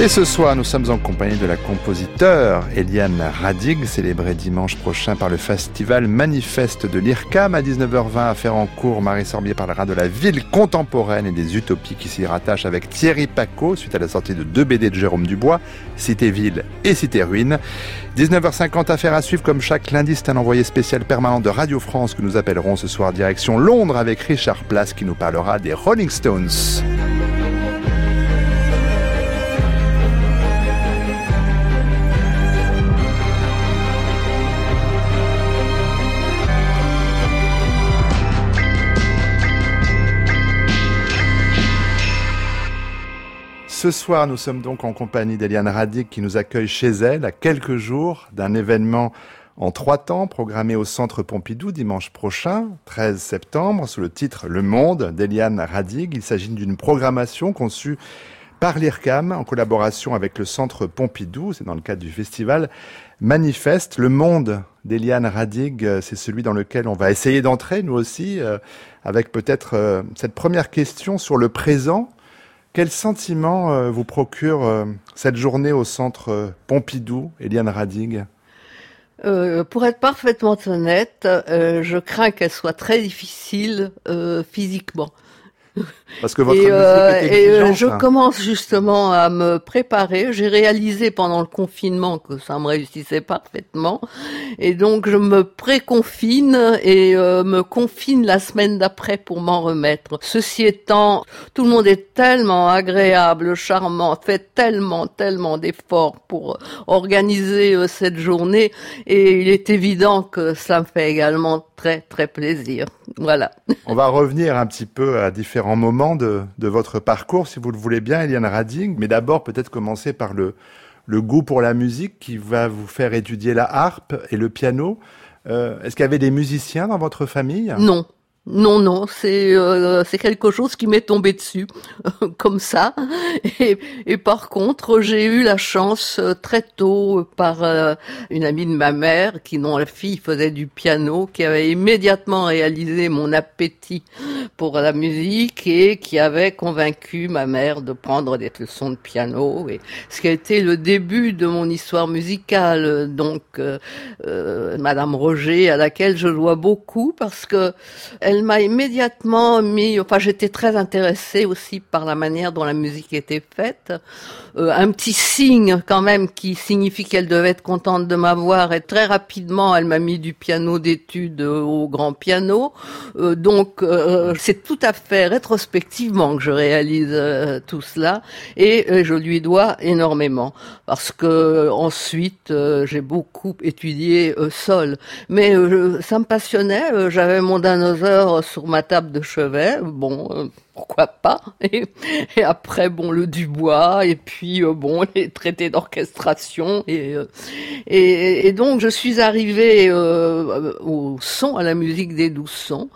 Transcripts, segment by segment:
Et ce soir, nous sommes en compagnie de la compositeur Eliane Radig, célébrée dimanche prochain par le festival Manifeste de l'IRCAM à 19h20 à cours. Marie Sorbier parlera de la ville contemporaine et des utopies qui s'y rattachent avec Thierry Paco suite à la sortie de deux BD de Jérôme Dubois, Cité Ville et Cité Ruine. 19h50 affaire à suivre comme chaque lundi, c'est un envoyé spécial permanent de Radio France que nous appellerons ce soir direction Londres avec Richard Place qui nous parlera des Rolling Stones. Ce soir, nous sommes donc en compagnie d'Eliane Radic qui nous accueille chez elle à quelques jours d'un événement en trois temps programmé au Centre Pompidou dimanche prochain, 13 septembre, sous le titre Le Monde d'Eliane Radig. Il s'agit d'une programmation conçue par l'IRCAM en collaboration avec le Centre Pompidou. C'est dans le cadre du festival Manifeste. Le Monde d'Eliane Radig, c'est celui dans lequel on va essayer d'entrer, nous aussi, euh, avec peut-être euh, cette première question sur le présent quel sentiment euh, vous procure euh, cette journée au centre euh, Pompidou, Eliane Radig? Pour être parfaitement honnête, je crains qu'elle soit très difficile physiquement. Parce que votre et, euh, et euh, je commence justement à me préparer. J'ai réalisé pendant le confinement que ça me réussissait parfaitement, et donc je me préconfine et euh, me confine la semaine d'après pour m'en remettre. Ceci étant, tout le monde est tellement agréable, charmant, fait tellement, tellement d'efforts pour organiser cette journée, et il est évident que ça me fait également très très plaisir. Voilà. On va revenir un petit peu à différents moments de, de votre parcours, si vous le voulez bien, Eliane Rading. Mais d'abord, peut-être commencer par le, le goût pour la musique qui va vous faire étudier la harpe et le piano. Euh, Est-ce qu'il y avait des musiciens dans votre famille? Non, non, non, c'est euh, c'est quelque chose qui m'est tombé dessus comme ça. Et, et par contre, j'ai eu la chance euh, très tôt par euh, une amie de ma mère qui, dont la fille faisait du piano, qui avait immédiatement réalisé mon appétit pour la musique et qui avait convaincu ma mère de prendre des leçons de piano. Et ce qui a été le début de mon histoire musicale. Donc, Madame Roger, à laquelle je dois beaucoup parce que elle elle m'a immédiatement mis, enfin j'étais très intéressée aussi par la manière dont la musique était faite. Euh, un petit signe quand même qui signifie qu'elle devait être contente de m'avoir. Et très rapidement elle m'a mis du piano d'études au grand piano. Euh, donc euh, c'est tout à fait rétrospectivement que je réalise tout cela. Et je lui dois énormément. Parce que ensuite j'ai beaucoup étudié sol mais ça me passionnait. J'avais mon dinosaure sur ma table de chevet. Bon, euh, pourquoi pas et, après, bon, le Dubois et puis euh, bon, les traités d'orchestration et, euh, et, et donc je suis arrivée au son, à la musique des douze sons.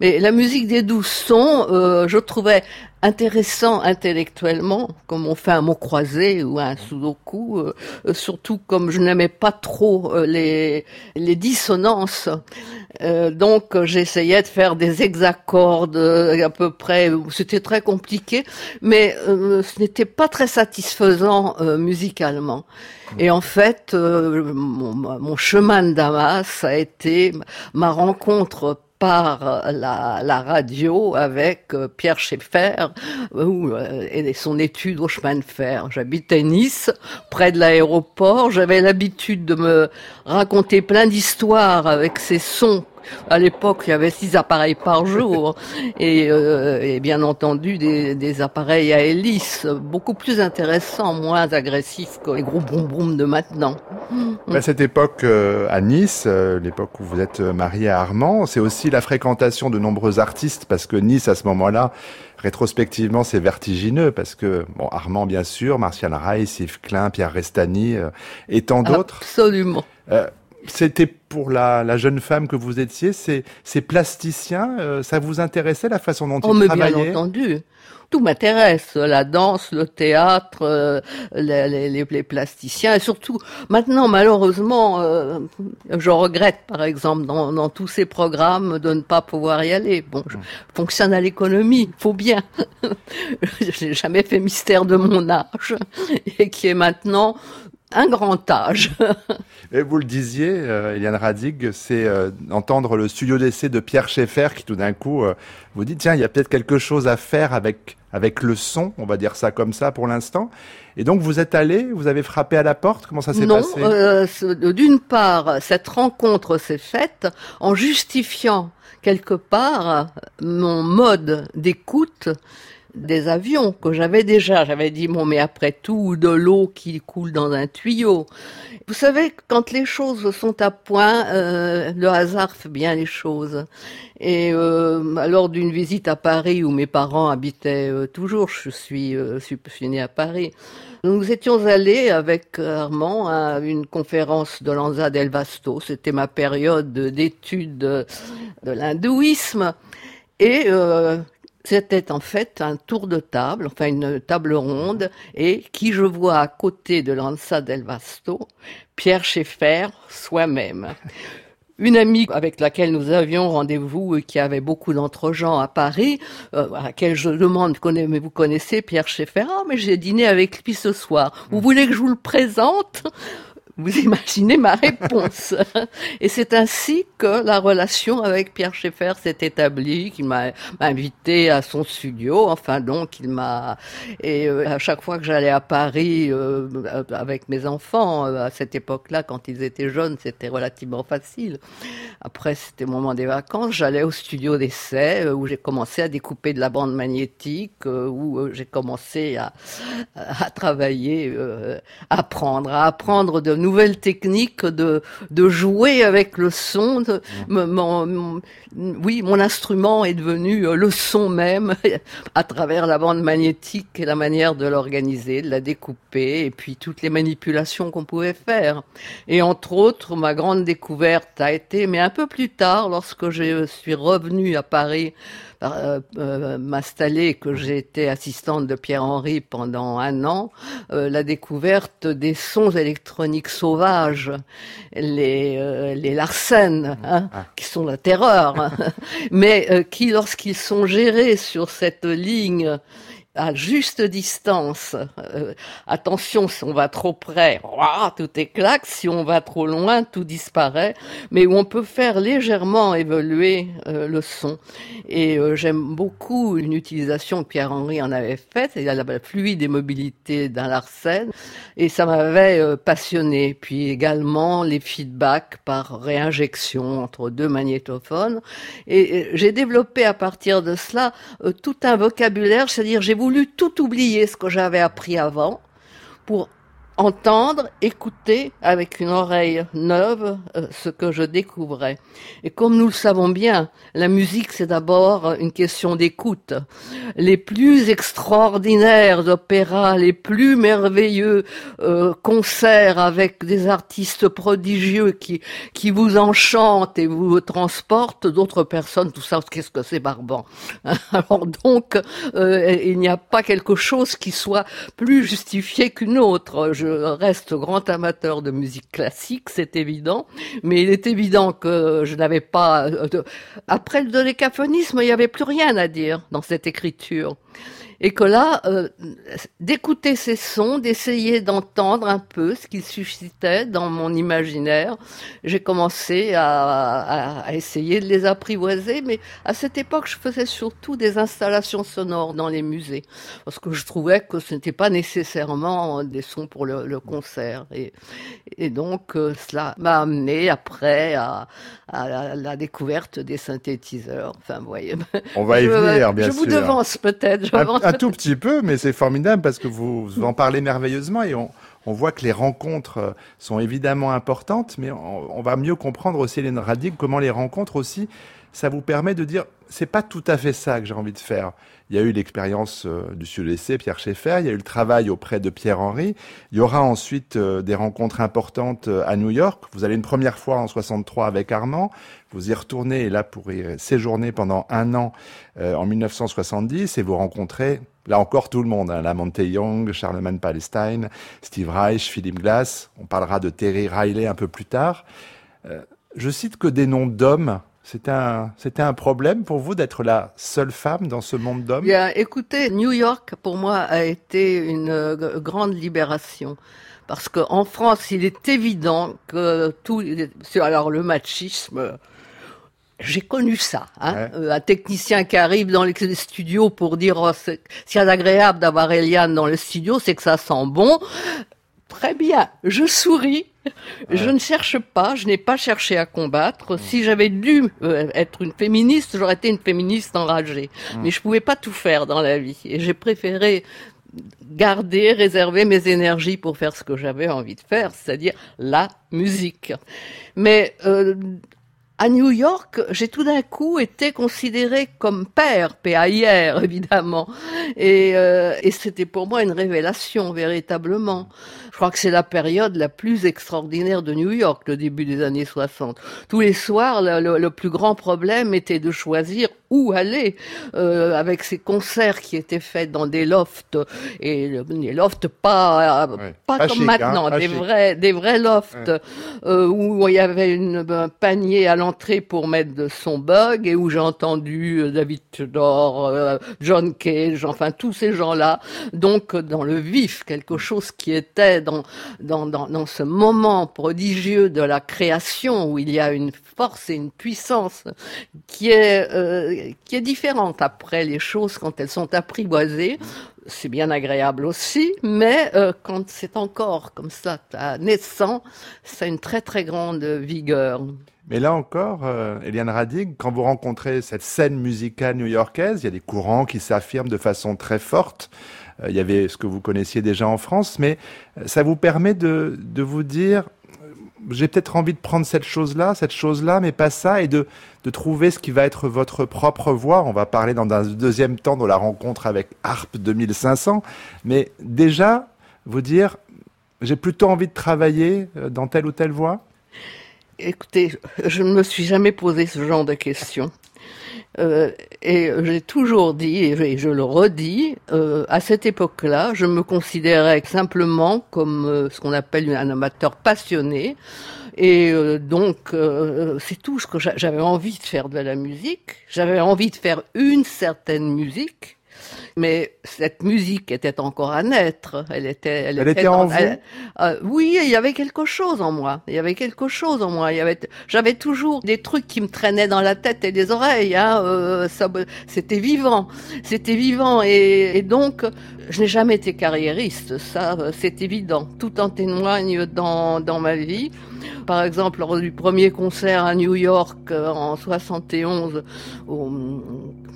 Mais la musique des douze sons, je trouvais intéressant intellectuellement, comme on fait un mot croisé ou un sudoku, euh, euh, surtout comme je n'aimais pas trop euh, les, les dissonances. donc j'essayais de faire des hexacordes à peu près, c'était très compliqué, mais ce n'était pas très satisfaisant musicalement. Et en fait, mon, mon chemin de Damas a été ma rencontre par la, la radio avec euh, Pierre Schaeffer euh, et son étude au chemin de fer. J'habitais Nice, près de l'aéroport. J'avais l'habitude de me raconter plein d'histoires avec ces sons à l'époque, il y avait six appareils par jour et, euh, et bien entendu des, des, appareils à hélice beaucoup plus intéressants, moins agressifs que les gros boum de maintenant. À cette époque, euh, à Nice, euh, l'époque où vous êtes marié à Armand, c'est aussi la fréquentation de nombreux artistes parce que Nice, à ce moment-là, rétrospectivement, c'est vertigineux parce que, bon, Armand, bien sûr, Martial Reis, Yves Klein, Pierre Restani et tant d'autres. Absolument c'était pour la, jeune femme que vous étiez, ces, ces plasticiens, euh, ça vous intéressait la façon dont oh, ils mais travaillaient Bien entendu. Tout m'intéresse, la danse, le théâtre, euh, les, les, les, plasticiens, et surtout maintenant malheureusement, euh, je regrette par exemple dans, dans, tous ces programmes de ne pas pouvoir y aller. Bon, je fonctionne à l'économie, faut bien. je n'ai jamais fait mystère de mon âge et qui est maintenant un grand âge. Et vous le disiez, euh, Eliane Radig, c'est euh, entendre le studio d'essai de Pierre Schaeffer qui tout d'un coup euh, vous dit tiens, il y a peut-être quelque chose à faire avec avec le son, on va dire ça comme ça pour l'instant. Et donc vous êtes allé, vous avez frappé à la porte, comment ça s'est passé? Non, d'une part, cette rencontre s'est faite en justifiant quelque part mon mode d'écoute des avions que j'avais déjà. J'avais dit, bon, mais après tout, de l'eau qui coule dans un tuyau. Vous savez, quand les choses sont à point, euh, le hasard fait bien les choses. Et euh, lors d'une visite à Paris où mes parents habitaient euh, toujours, je suis, euh, suis, née à Paris, nous étions allés avec Armand à une conférence de Lanza del Vasto. C'était ma période d'étude de, de l'hindouisme. Et euh, c'était en fait un tour de table, enfin une table ronde, et qui je vois à côté de Lanza del Vasto, Pierre Schaeffer soi-même. Une amie avec laquelle nous avions rendez-vous et qui avait beaucoup d'entre-gens à Paris, euh, à laquelle je demande, mais vous connaissez Pierre Schaeffer? Ah, mais j'ai dîné avec lui ce soir. Vous voulez que je vous le présente? Vous imaginez ma réponse. Et c'est ainsi que la relation avec Pierre Schaeffer s'est établie, qu'il m'a invité à son studio, enfin donc il m'a... Et euh, à chaque fois que j'allais à Paris euh, avec mes enfants, euh, à cette époque-là, quand ils étaient jeunes, c'était relativement facile. Après, c'était le moment des vacances, j'allais au studio d'essai, où j'ai commencé à découper de la bande magnétique, où j'ai commencé à, à travailler, à apprendre, à apprendre de nouvelle technique de, de jouer avec le son. mon, oui, mon instrument est devenu euh, le son même à travers la bande magnétique et la manière de l'organiser, de la découper et puis toutes les manipulations qu'on pouvait faire. Et entre autres, ma grande découverte a été, mais un peu plus tard, lorsque je suis revenu à Paris euh, euh, m'installer, que j'ai été assistante de Pierre-Henri pendant un an, euh, la découverte des sons électroniques sauvages, les, les Larsen, hein, ah. qui sont la terreur, hein, mais qui, lorsqu'ils sont gérés sur cette ligne, à juste distance. Euh, attention, si on va trop près, tout éclate. Si on va trop loin, tout disparaît. Mais où on peut faire légèrement évoluer euh, le son. Et euh, j'aime beaucoup une utilisation que Pierre-Henri en avait faite. Il a la fluide et mobilité d'un Larsen. Et ça m'avait passionné. Puis également les feedbacks par réinjection entre deux magnétophones. Et j'ai développé à partir de cela tout un vocabulaire, c'est-à-dire j'ai voulu tout oublier ce que j'avais appris avant pour entendre, écouter avec une oreille neuve euh, ce que je découvrais. Et comme nous le savons bien, la musique c'est d'abord une question d'écoute. Les plus extraordinaires opéras, les plus merveilleux euh, concerts avec des artistes prodigieux qui qui vous enchantent et vous transportent, d'autres personnes, tout ça, qu'est-ce que c'est barbant? Alors donc, euh, il n'y a pas quelque chose qui soit plus justifié qu'une autre. Reste grand amateur de musique classique, c'est évident, mais il est évident que je n'avais pas... Euh, après le décaphonisme, il n'y avait plus rien à dire dans cette écriture et que là, euh, d'écouter ces sons, d'essayer d'entendre un peu ce qu'ils suscitaient dans mon imaginaire, j'ai commencé à, à, essayer de les apprivoiser, mais à cette époque, je faisais surtout des installations sonores dans les musées, parce que je trouvais que ce n'était pas nécessairement des sons pour le, le concert, et, et donc euh, cela m'a amené après à, à la, découverte des synthétiseurs. Enfin, vous voyez. On va y venir, bien sûr. Je vous devance peut-être un tout petit peu, mais c'est formidable parce que vous, en parlez merveilleusement et on, voit que les rencontres euh, sont évidemment importantes, mais on, va mieux comprendre aussi, Hélène Radig, comment les rencontres aussi, ça vous permet de dire c'est pas tout à fait ça que j'ai envie de faire. Il y a eu l'expérience euh, du Sud-Essai, Pierre Schaeffer, il y a eu le travail auprès de Pierre Henry. Il y aura ensuite euh, des rencontres importantes euh, à New York. Vous allez une première fois en 63 avec Armand. Vous y retournez et là pour y séjourner pendant un an en 1970 et vous rencontrez là encore tout le monde. Hein, la Monte Young, Charlemagne Palestine, Steve Reich, Philip Glass. On parlera de Terry Riley un peu plus tard. je cite que des noms d'hommes c'était un, c'était un problème pour vous d'être la seule femme dans ce monde d'hommes? Bien, écoutez, New York pour moi a été une euh, grande libération parce qu'en France, il est évident que tout, alors le machisme, j'ai connu ça, hein, euh, un technicien qui arrive dans les studios pour dire oh, c'est agréable d'avoir Eliane dans le studio, c'est que ça sent bon. Très bien, je souris. Je ne cherche pas, je n'ai pas cherché à combattre. Si j'avais dû euh, être une féministe, j'aurais été une féministe enragée. Mais je pouvais pas tout faire dans la vie. Et j'ai préféré garder, réserver mes énergies pour faire ce que j'avais envie de faire, c'est-à-dire la musique. Mais euh, à New York, j'ai tout d'un coup été considérée comme père, P-A-I-R évidemment, et, euh, et c'était pour moi une révélation véritablement. Je crois que c'est la période la plus extraordinaire de New York, le début des années 60. Tous les soirs, le, le plus grand problème était de choisir où aller euh, avec ces concerts qui étaient faits dans des lofts et des lofts pas pas, comme hein, maintenant, des vrais des vrais lofts euh, où il y avait une, un panier à l'entrée pour mettre son bug et où j'ai entendu euh, David Tudor, John Cage, enfin tous ces gens-là. Donc dans le vif, quelque chose qui était dans dans ce moment prodigieux de la création où il y a une force et une puissance qui est euh, qui est différente après les choses quand elles sont apprivoisées. C'est bien agréable aussi, mais euh, quand c'est encore comme ça, naissant, ça a une très très grande vigueur. Mais là encore, euh, Eliane Radig, quand vous rencontrez cette scène musicale new-yorkaise, il y a des courants qui s'affirment de façon très forte. Euh, il y avait ce que vous connaissiez déjà en France, mais ça vous permet de, de vous dire, j'ai peut-être envie de prendre cette chose-là, cette chose-là, mais pas ça, et de, de trouver ce qui va être votre propre voix. On va parler dans un deuxième temps de la rencontre avec Harp 2500, mais déjà, vous dire, j'ai plutôt envie de travailler euh, dans telle ou telle voie Écoutez, je ne me suis jamais posé ce genre de questions. Euh, et j'ai toujours dit, et je, le redis, euh, à cette époque-là, je me considérais simplement comme euh, ce qu'on appelle un amateur passionné. Et donc, c'est tout ce que j'avais envie de faire de la musique. J'avais envie de faire une certaine musique mais cette musique était encore à naître. Elle était, elle, était, en vous. Euh, oui, il y avait quelque chose en moi. Il y avait quelque chose en moi. Il y avait, j'avais toujours des trucs qui me traînaient dans la tête et les oreilles. Hein, euh, c'était vivant, c'était vivant, et, et donc je n'ai jamais été carriériste. Ça, c'est évident. Tout en témoigne dans dans ma vie. Par exemple, lors du premier concert à New York euh, en 71 au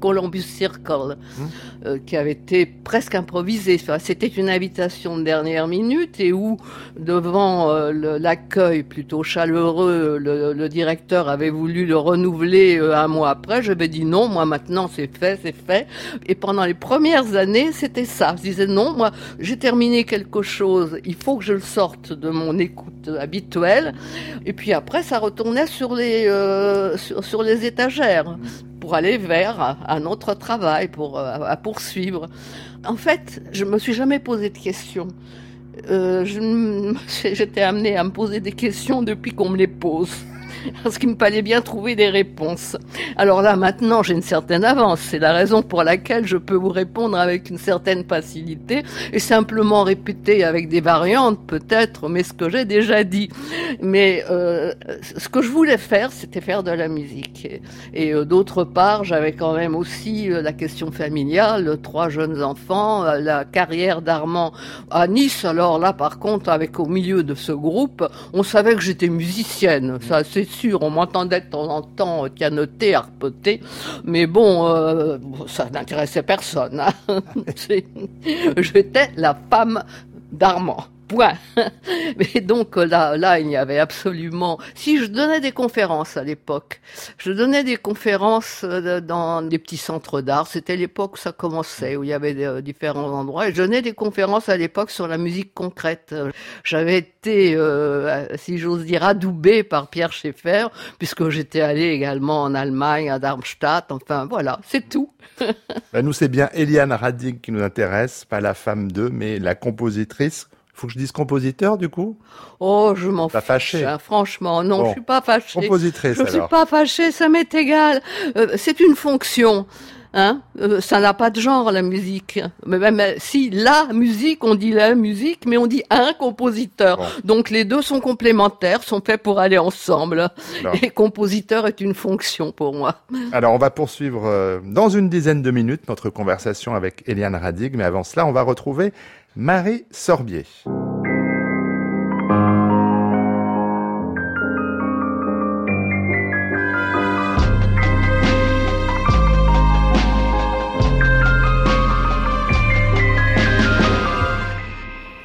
Columbus Circle, mmh. euh, qui avait été presque improvisé. C'était une invitation de dernière minute et où, devant euh, l'accueil plutôt chaleureux, le, directeur avait voulu le renouveler un mois après. Je J'avais dit non, moi maintenant c'est fait, c'est fait. Et pendant les premières années, c'était ça. Je disais non, moi j'ai terminé quelque chose, il faut que je le sorte de mon écoute habituelle. Et puis après, ça retournait sur les, euh, sur, les étagères pour aller vers un autre travail, pour euh, à poursuivre. En fait, je me suis jamais posé de questions. Euh, J'étais amenée à me poser des questions depuis qu'on me les pose parce qu'il me fallait bien trouver des réponses. Alors là, maintenant, j'ai une certaine avance. C'est la raison pour laquelle je peux vous répondre avec une certaine facilité et simplement répéter avec des variantes, peut-être, mais ce que j'ai déjà dit. Mais euh, ce que je voulais faire, c'était faire de la musique. Et, euh, d'autre part, j'avais quand même aussi euh, la question familiale, trois jeunes enfants, la carrière d'Armand à Nice. Alors là, par contre, avec au milieu de ce groupe, on savait que j'étais musicienne. Ça, c'est sûr, on m'entendait de temps en temps pianoter, arpeter, mais bon, euh, ça n'intéressait personne. Hein. J'étais la femme d'Armand. Point. Mais donc là, là, il n'y avait absolument. Si je donnais des conférences à l'époque, je donnais des conférences euh, dans des petits centres d'art. C'était l'époque où ça commençait, où il y avait euh, différents endroits. Et je donnais des conférences à l'époque sur la musique concrète. J'avais été, euh, si j'ose dire, adoubé par Pierre Schaeffer, puisque j'étais allé également en Allemagne, à Darmstadt. Enfin, voilà, c'est tout. Ben, nous, c'est bien Eliane Radig qui nous intéresse, pas la femme d'eux, mais la compositrice faut que je dise compositeur, du coup? Oh, je m'en fiche. fâché. Hein, franchement, non, je suis pas fâché. Compositrice, Je alors. suis pas fâché, ça m'est égal. Euh, c'est une fonction. Hein euh, ça n'a pas de genre la musique. Mais même si la musique, on dit la musique, mais on dit un compositeur. Bon. Donc les deux sont complémentaires, sont faits pour aller ensemble. Non. Et compositeur est une fonction pour moi. Alors, on va poursuivre euh, dans une dizaine de minutes notre conversation avec Eliane Radig, mais avant cela, on va retrouver Marie Sorbier.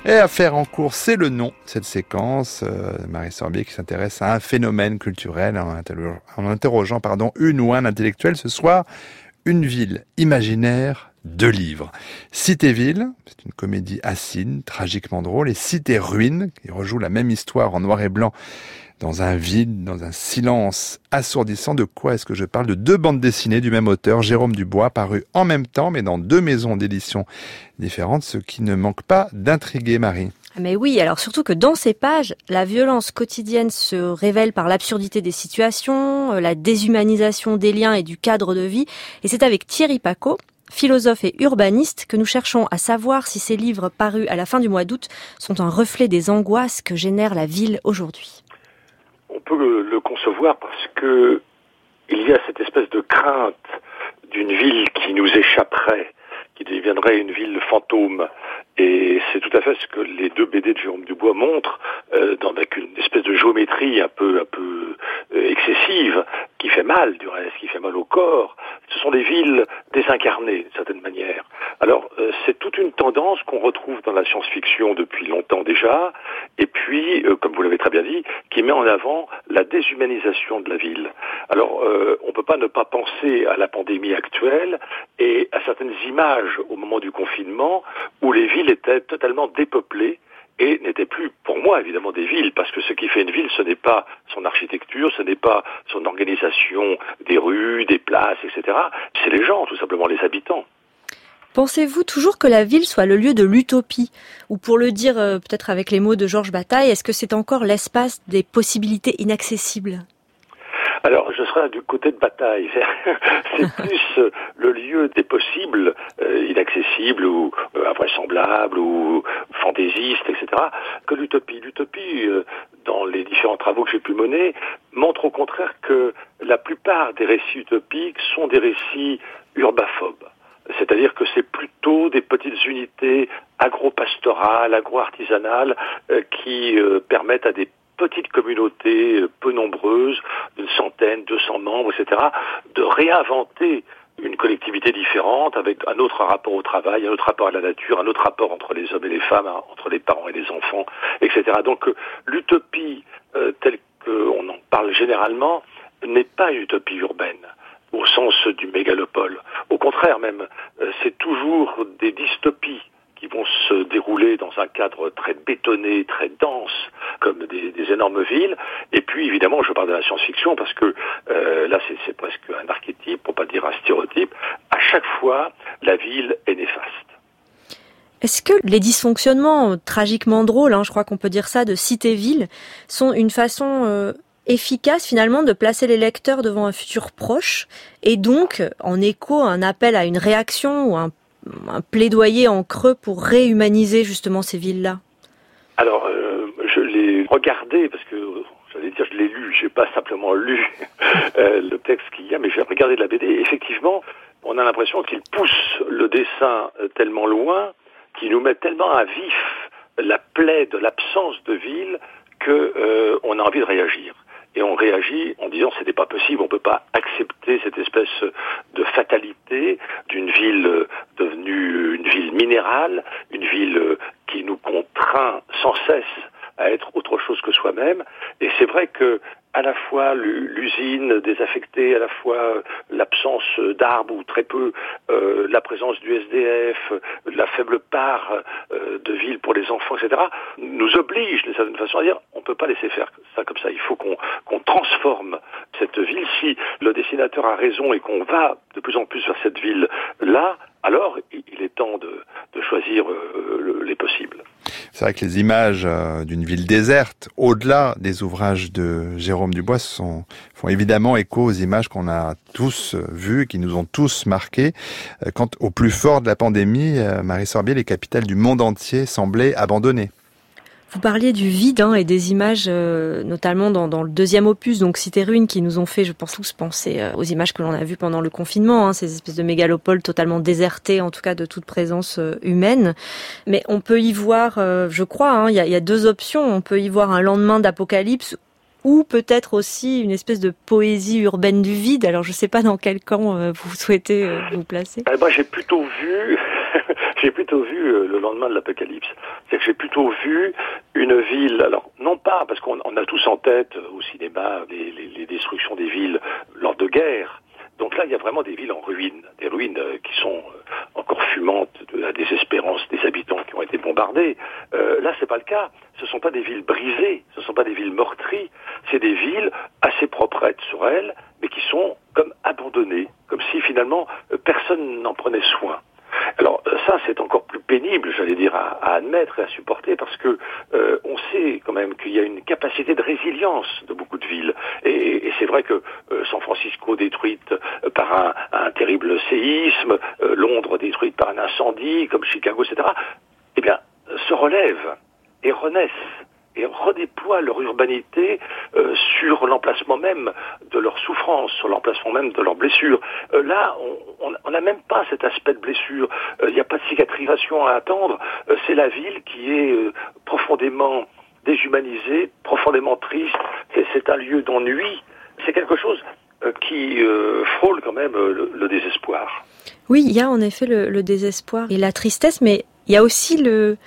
Et affaire en cours, c'est le nom de cette séquence. Euh, Marie Sorbier qui s'intéresse à un phénomène culturel en interrogeant pardon, une ou un intellectuel ce soir. Une ville imaginaire, deux livres. Cité-Ville, c'est une comédie assine, tragiquement drôle, et Cité-Ruine, qui rejoue la même histoire en noir et blanc dans un vide, dans un silence assourdissant. De quoi est-ce que je parle? De deux bandes dessinées du même auteur, Jérôme Dubois, parues en même temps, mais dans deux maisons d'édition différentes, ce qui ne manque pas d'intriguer Marie. Mais oui, alors surtout que dans ces pages, la violence quotidienne se révèle par l'absurdité des situations, euh, la déshumanisation des liens et du cadre de vie. Et c'est avec Thierry Paco, philosophe et urbaniste, que nous cherchons à savoir si ces livres parus à la fin du mois d'août sont un reflet des angoisses que génère la ville aujourd'hui. On peut le, le concevoir parce que il y a cette espèce de crainte d'une ville qui nous échapperait, qui deviendrait une ville fantôme. Et c'est tout à fait ce que les deux BD de Jérôme Dubois montrent, euh, dans, avec une espèce de géométrie un peu, euh, excessive, qui fait mal du reste, qui fait mal au corps. Ce sont des villes désincarnées, d'une certaine manière. Alors, euh, c'est toute une tendance qu'on retrouve dans la science-fiction depuis longtemps déjà, et puis, comme vous l'avez très bien dit, qui met en avant la déshumanisation de la ville. Alors, on ne peut pas ne pas penser à la pandémie actuelle et à certaines images au moment du confinement où les villes étaient totalement dépeuplées et n'étaient plus, pour moi, évidemment, des villes, parce que ce qui fait une ville, ce n'est pas son architecture, ce n'est pas son organisation des rues, des places, etc. C'est les gens, tout simplement, les habitants. Pensez-vous toujours que la ville soit le lieu de l'utopie? Ou pour le dire euh, peut-être avec les mots de Georges Bataille, est-ce que c'est encore l'espace des possibilités inaccessibles? Serai du côté de bataille. C'est plus euh, le lieu des possibles euh, inaccessibles ou euh, ou fantaisistes, etc., que l'utopie. L'utopie, euh, dans les différents travaux que j'ai pu mener, montre au contraire que la plupart des récits utopiques sont des récits urbaphobes. C'est-à-dire que c'est plutôt des petites unités agro-pastorales, agro-artisanales, euh, qui permettent à des petites communautés euh, peu nombreuses, d'une centaine, 200 membres, etc., de réinventer une collectivité différente avec un autre rapport au travail, un autre rapport à la nature, un autre rapport entre les hommes et les femmes, hein, entre les parents et les enfants, etc. Donc euh, l'utopie euh, telle qu'on en parle généralement n'est pas une utopie urbaine au sens du mégalopole. Au contraire même, euh, c'est toujours des dystopies qui vont se dérouler dans un cadre très bétonné, très dense, comme des, énormes villes. Et puis, évidemment, je parle de la science-fiction parce que euh, là, c'est- presque un archétype, pour pas dire un stéréotype. À chaque fois, la ville est néfaste. Est-ce que les dysfonctionnements euh, tragiquement drôles, hein, je crois qu'on peut dire ça, de cité-ville, sont une façon euh, efficace finalement de placer les lecteurs devant un futur proche et donc en écho un appel à une réaction ou un, un plaidoyer en creux pour réhumaniser justement ces villes-là Alors, euh, je l'ai regardé parce que j'allais dire je l'ai lu, j'ai pas simplement lu euh, le texte qu'il y a, mais j'ai regardé de la BD. Effectivement, on a l'impression qu'il pousse le dessin euh, tellement loin, qu'il nous met tellement à vif la plaie de l'absence de ville que on a envie de réagir. Et on réagit en disant ce n'est pas possible, on ne peut pas accepter cette espèce de fatalité d'une ville euh, devenue une ville minérale, une ville euh, qui nous contraint sans cesse à être autre chose que soi-même. Et c'est vrai que à la fois l'usine désaffectée, à la fois l'absence d'arbres ou très peu, euh, la présence du SDF, la faible part euh, de ville pour les enfants, etc., nous oblige d'une certaine façon à dire on ne peut pas laisser faire ça comme ça. Il faut qu'on transforme cette ville. Si le dessinateur a raison et qu'on va de plus en plus vers cette ville-là, alors il est temps de, choisir euh, les possibles. C'est vrai que les images euh, d'une ville déserte, au-delà des ouvrages de Jérôme Dubois, sont, font évidemment écho aux images qu'on a tous vues, qui nous ont tous marqués. Euh, quant au plus fort de la pandémie, Marie Sorbier, les capitales du monde entier semblaient abandonnées. Vous parliez du vide hein, et des images, euh, notamment dans, dans, le deuxième opus, donc Cité Ruine, qui nous ont fait, je pense tous, penser euh, aux images que l'on a vues pendant le confinement, hein, ces espèces de mégalopoles totalement désertées, en tout cas de toute présence euh, humaine. Mais on peut y voir, je crois, hein, il y, a, y, a, deux options. On peut y voir un lendemain d'apocalypse ou peut-être aussi une espèce de poésie urbaine du vide. Alors je ne sais pas dans quel camp vous souhaitez vous placer. Eh ben, j'ai plutôt vu j'ai plutôt vu euh, le lendemain de l'apocalypse. C'est que j'ai plutôt vu une ville, alors non pas parce qu'on a tous en tête euh, au cinéma les, les, destructions des villes lors de guerre. Donc là, il y a vraiment des villes en ruine, des ruines euh, qui sont encore fumantes de la désespérance des habitants qui ont été bombardés. Là, c'est pas le cas. Ce sont pas des villes brisées, ce sont pas des villes meurtries. C'est des villes assez proprettes sur elles, mais qui sont comme abandonnées, comme si finalement personne n'en prenait soin. Alors c'est encore plus pénible, j'allais dire, à, admettre et à supporter, parce que euh, on sait quand même qu'il y a une capacité de résilience de beaucoup de villes. Et, c'est vrai que euh, San Francisco détruite par un, terrible séisme, euh, Londres détruite par un incendie, comme Chicago, etc., eh bien, se relèvent et renaissent et redéploient leur urbanité euh, sur l'emplacement même de leur souffrance, sur l'emplacement même de leurs blessures. Euh, là, on n'a même pas cet aspect de blessure. Il n'y a pas de cicatrisation à attendre. C'est la ville qui est profondément déshumanisée, profondément triste. C'est un lieu d'ennui. C'est quelque chose qui frôle quand même le, désespoir. Oui, il y a en effet le désespoir et la tristesse, mais il y a aussi le,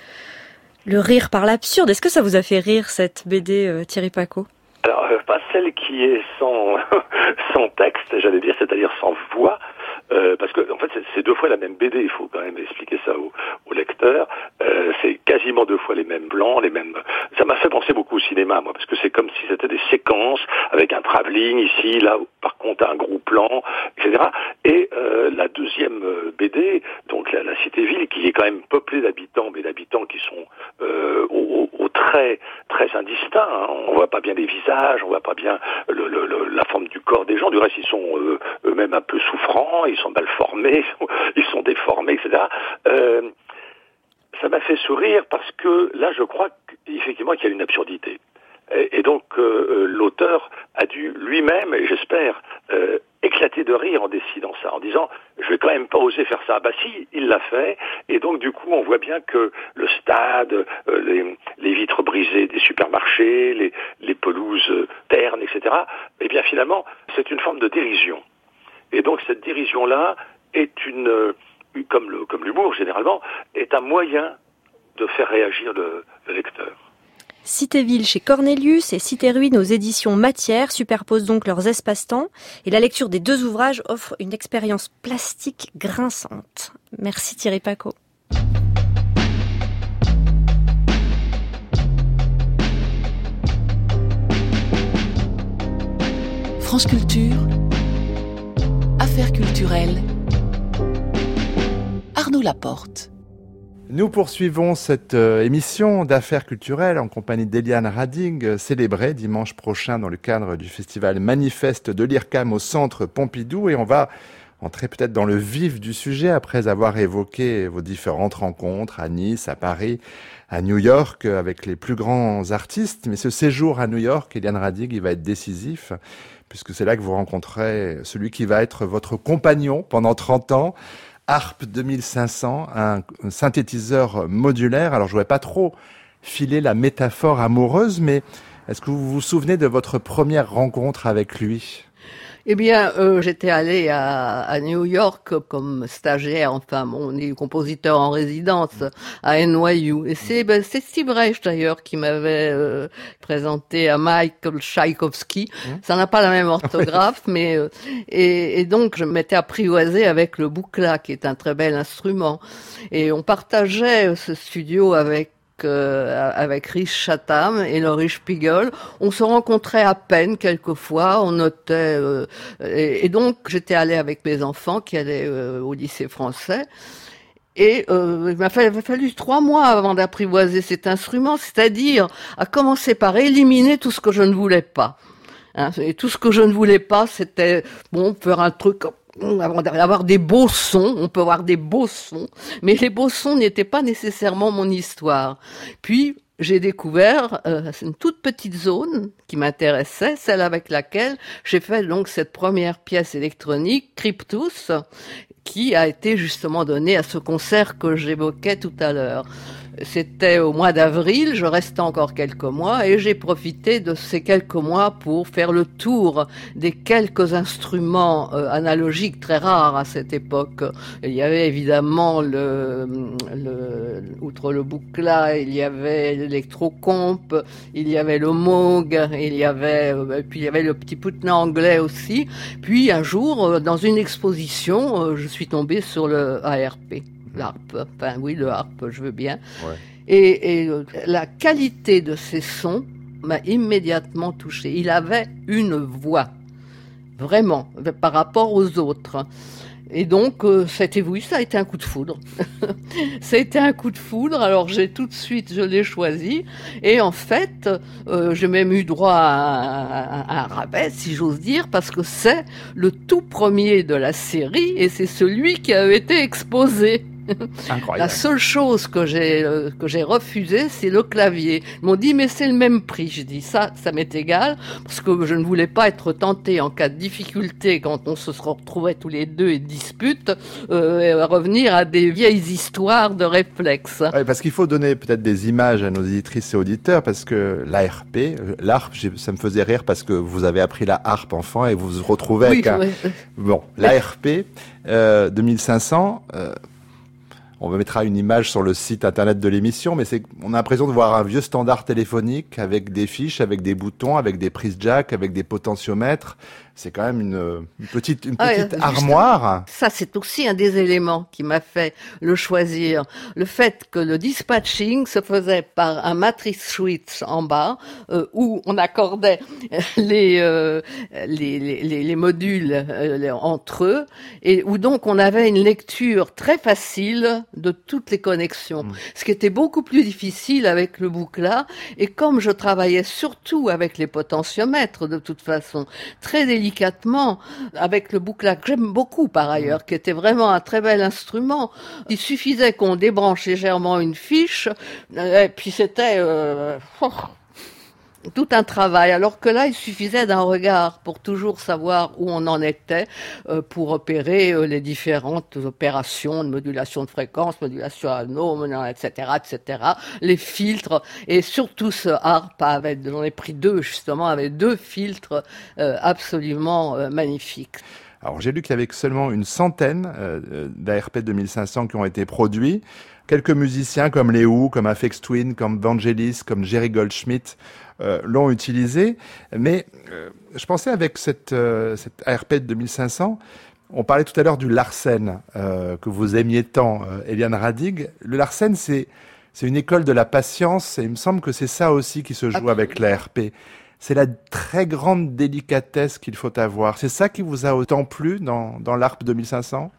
le rire par l'absurde. Est-ce que ça vous a fait rire cette BD euh, Thierry Paco Alors, euh, pas celle qui est sans, sans texte, j'allais dire, c'est-à-dire sans voix, euh, parce que en fait c'est deux fois la même BD, il faut quand même expliquer ça au, au lecteur. Euh, c'est quasiment deux fois les mêmes blancs, les mêmes. Ça m'a fait penser beaucoup au cinéma, moi, parce que c'est comme si c'était des séquences avec un travelling ici, là, par contre un gros plan, etc. Et euh, la deuxième BD, donc la, cité-ville, qui est quand même peuplée d'habitants, mais d'habitants qui sont au, au, très très indistincts. Hein. On voit pas bien les visages, on voit pas bien le, du corps des gens. Du reste, ils sont euh, eux-mêmes un peu souffrants, ils sont mal formés, ils sont déformés, etc. Euh, ça m'a fait sourire parce que là, je crois effectivement qu'il y a une absurdité. Et, donc, euh, l'auteur a dû lui-même, et j'espère, éclater de rire en décidant ça, en disant je vais quand même pas oser faire ça. Bah si, il l'a fait, et donc du coup on voit bien que le stade, les, les, vitres brisées des supermarchés, les, les pelouses ternes, etc. Eh bien finalement c'est une forme de dérision. Et donc cette dérision-là est une, euh, comme le, comme l'humour généralement, est un moyen de faire réagir le, le lecteur. Cité-Ville chez Cornelius et Cité-Ruine aux éditions Matière superposent donc leurs espaces-temps et la lecture des deux ouvrages offre une expérience plastique grinçante. Merci Thierry Paco. France Culture, Affaires culturelles, Arnaud Laporte. Nous poursuivons cette euh, émission d'affaires culturelles en compagnie d'Eliane Rading, euh, célébrée dimanche prochain dans le cadre du festival Manifeste de l'IRCAM au centre Pompidou. Et on va entrer peut-être dans le vif du sujet après avoir évoqué vos différentes rencontres à Nice, à Paris, à New York avec les plus grands artistes. Mais ce séjour à New York, Eliane Radig, il va être décisif puisque c'est là que vous rencontrez celui qui va être votre compagnon pendant 30 ans. ARP 2500, un synthétiseur modulaire. Alors je ne voudrais pas trop filer la métaphore amoureuse, mais est-ce que vous vous souvenez de votre première rencontre avec lui? Eh bien, euh, j'étais allée à, à, New York comme stagiaire, enfin, on est compositeur en résidence à NYU. Et c'est ben, Steve Reich d'ailleurs qui m'avait euh, présenté à Michael Tchaïkovski. Mmh. Ça n'a pas la même orthographe, mais euh, et, et, donc je m'étais apprivoisée avec le boucla, qui est un très bel instrument. Et on partageait ce studio avec euh, avec Rich Chatham et Laurie Spiegel. On se rencontrait à peine quelquefois, on notait. Euh, et, donc j'étais allée avec mes enfants qui allaient euh, au lycée français. Et il m'a fallu, trois mois avant d'apprivoiser cet instrument, c'est-à-dire à commencer par éliminer tout ce que je ne voulais pas. Hein, et tout ce que je ne voulais pas, c'était bon faire un truc avoir des beaux sons, on peut avoir des beaux sons, mais les beaux sons n'étaient pas nécessairement mon histoire. Puis j'ai découvert euh, une toute petite zone qui m'intéressait, celle avec laquelle j'ai fait donc cette première pièce électronique, Cryptus, qui a été justement donnée à ce concert que j'évoquais tout à l'heure. C'était au mois d'avril, je restais encore quelques mois et j'ai profité de ces quelques mois pour faire le tour des quelques instruments euh, analogiques très rares à cette époque. Il y avait évidemment le, outre le boucla, il y avait l'électrocomp, il y avait le Moog, il y avait euh, puis il y avait le petit poutenant anglais aussi. Puis un jour, euh, dans une exposition, je suis tombée sur le ARP l'harpe, enfin oui, le harpe, je veux bien. Et, euh, la qualité de ses sons m'a immédiatement touché. Il avait une voix, vraiment, par rapport aux autres. Et donc, euh, c'était oui, ça a été un coup de foudre. ça a été un coup de foudre. Alors, j'ai tout de suite, je l'ai choisi. Et en fait, euh, j'ai même eu droit à, un rabais, si j'ose dire, parce que c'est le tout premier de la série et c'est celui qui a été exposé. La seule chose que j'ai euh, que j'ai refusé, c'est le clavier. Ils m'ont dit mais c'est le même prix. J'ai dit ça, ça m'est égal parce que je ne voulais pas être tenté en cas de difficulté quand on se retrouvait tous les deux et dispute, euh, revenir à des vieilles histoires de réflexes. parce qu'il faut donner peut-être des images à nos éditrices et auditeurs parce que l'ARP, euh, l'harpe, ça me faisait rire parce que vous avez appris la harpe enfant et vous vous retrouvez avec un... bon l'ARP euh, 2500. On mettra une image sur le site internet de l'émission, mais on a l'impression de voir un vieux standard téléphonique avec des fiches, avec des boutons, avec des prises jack, avec des potentiomètres c'est quand même une, petite, une petite armoire. Ça, c'est aussi un des éléments qui m'a fait le choisir. Le fait que le dispatching se faisait par un matrice switch en bas, euh, où on accordait les, euh, les, les, les, modules euh, entre eux, et où donc on avait une lecture très facile de toutes les connexions. Mm. Ce qui était beaucoup plus difficile avec le boucla. Et comme je travaillais surtout avec les potentiomètres, de toute façon, très délicat délicatement avec le bouclage que j'aime beaucoup par ailleurs, qui était vraiment un très bel instrument. Il suffisait qu'on débranche légèrement une fiche, et puis c'était... Euh, oh, tout un travail, alors que là, il suffisait d'un regard pour toujours savoir où on en était, euh, pour opérer euh, les différentes opérations de modulation de fréquence, modulation anneau, etc., etc., les filtres, et surtout ce harp avait, j'en ai pris deux justement, avec deux filtres euh, absolument magnifiques. Alors j'ai lu qu'il y avait seulement une centaine d'ARP 2500 qui ont été produits. Quelques musiciens comme Les Who, comme Afex Twin, comme Vangelis, comme Jerry Goldschmidt euh, l'ont utilisé. Mais euh, je pensais avec cette, euh, cette ARP de 2500, on parlait tout à l'heure du Larsen que vous aimiez tant, Eliane Radig. Le Larsen, c'est c'est une école de la patience et il me semble que c'est ça aussi qui se joue avec l'ARP. C'est la très grande délicatesse qu'il faut avoir. C'est ça qui vous a autant plu dans, dans l'ARP 2500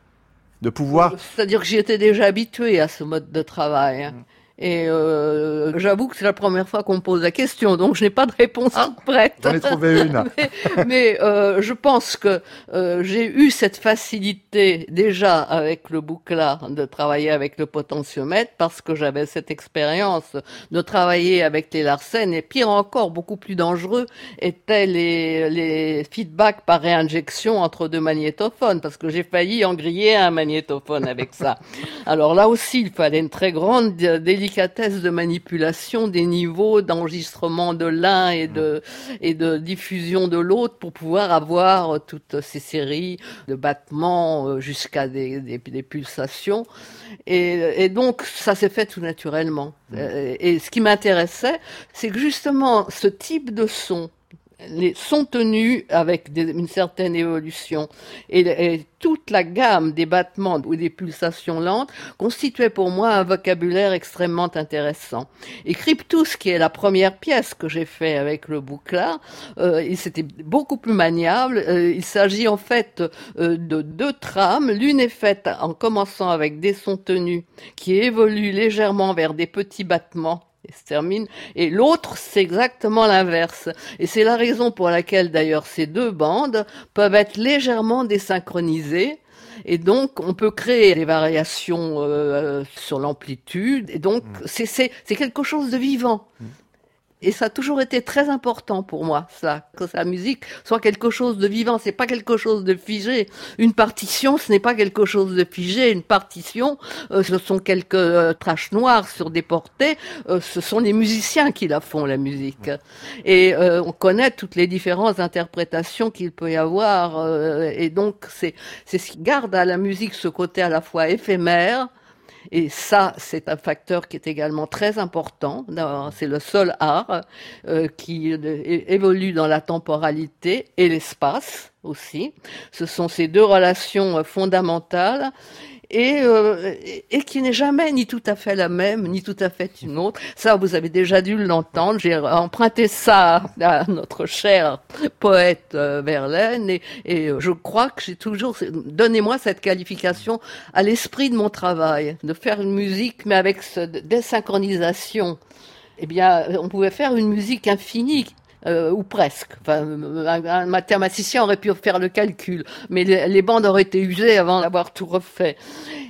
De pouvoir... C'est-à-dire que j'y étais déjà habitué à ce mode de travail. Hein. Et euh, j'avoue que c'est la première fois qu'on me pose la question, donc je n'ai pas de réponse ah, prête. J'en ai trouvé une. mais, euh, je pense que euh, j'ai eu cette facilité déjà avec le boucla de travailler avec le potentiomètre parce que j'avais cette expérience de travailler avec les Larsen. Et pire encore, beaucoup plus dangereux étaient les, les feedbacks par réinjection entre deux magnétophones parce que j'ai failli en griller un magnétophone avec ça. Alors là aussi, il fallait une très grande délicatesse délicatesse de manipulation des niveaux d'enregistrement de l'un et de, et de diffusion de l'autre pour pouvoir avoir toutes ces séries de battements euh, jusqu'à des, des, des, pulsations. Et, et donc, ça s'est fait tout naturellement. Euh, et ce qui m'intéressait, c'est que justement, ce type de son, les, sont tenus avec une certaine évolution. Et, et, toute la gamme des battements ou des pulsations lentes constituait pour moi un vocabulaire extrêmement intéressant. Et Cryptus, qui est la première pièce que j'ai fait avec le bouclard, euh, c'était beaucoup plus maniable. Euh, il s'agit en fait euh, de deux trames. L'une est faite en commençant avec des sons tenus qui évoluent légèrement vers des petits battements et se termine. Et l'autre, c'est exactement l'inverse. Et c'est la raison pour laquelle, d'ailleurs, ces deux bandes peuvent être légèrement désynchronisées. Et donc, on peut créer des variations euh, sur l'amplitude. Et donc, mmh. c'est quelque chose de vivant. Mmh. Et ça a toujours été très important pour moi, ça, que la musique soit quelque chose de vivant. C'est pas quelque chose de figé. Une partition, ce n'est pas quelque chose de figé. Une partition, euh, ce sont quelques euh, traces noires sur des portées. Euh, ce sont les musiciens qui la font, la musique. Et euh, on connaît toutes les différentes interprétations qu'il peut y avoir. Et donc, c'est c'est ce qui garde à la musique ce côté à la fois éphémère, et ça, c'est un facteur qui est également très important. C'est le seul art euh, qui évolue dans la temporalité et l'espace aussi. Ce sont ces deux relations fondamentales et, euh, et qui n'est jamais ni tout à fait la même, ni tout à fait une autre. Ça, vous avez déjà dû l'entendre. J'ai emprunté ça à notre cher poète euh, Verlaine, et, et je crois que j'ai toujours, donnez-moi cette qualification à l'esprit de mon travail, de faire une musique, mais avec ce désynchronisation. Eh bien, on pouvait faire une musique infinie euh, ou presque. Enfin, un, mathématicien aurait pu faire le calcul, mais les, les bandes auraient été usées avant d'avoir tout refait.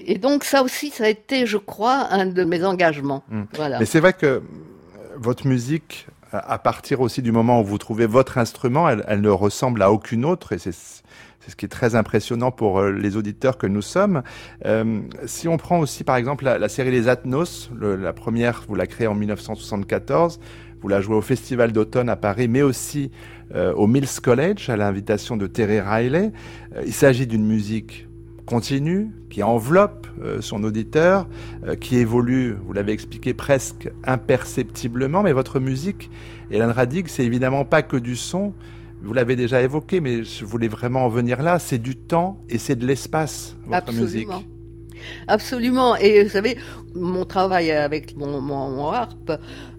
Et donc ça aussi, ça a été, je crois, un de mes engagements. Mmh. Voilà. Mais c'est vrai que votre musique, à partir aussi du moment où vous trouvez votre instrument, elle, elle ne ressemble à aucune autre, et c'est c'est ce qui est très impressionnant pour euh, les auditeurs que nous sommes. Euh, si on prend aussi par exemple la, la série Les Atnos, le, la première, vous la créez en 1974, vous la jouez au Festival d'automne à Paris, mais aussi euh, au Mills College à l'invitation de Terry Riley. Euh, il s'agit d'une musique continue, qui enveloppe euh, son auditeur, qui évolue, vous l'avez expliqué, presque imperceptiblement, mais votre musique, Hélène Radig, c'est évidemment pas que du son, vous l'avez déjà évoqué, mais je voulais vraiment en venir là, c'est du temps et c'est de l'espace, votre Absolument. musique. Absolument. Et vous savez, mon travail avec mon, mon, mon harpe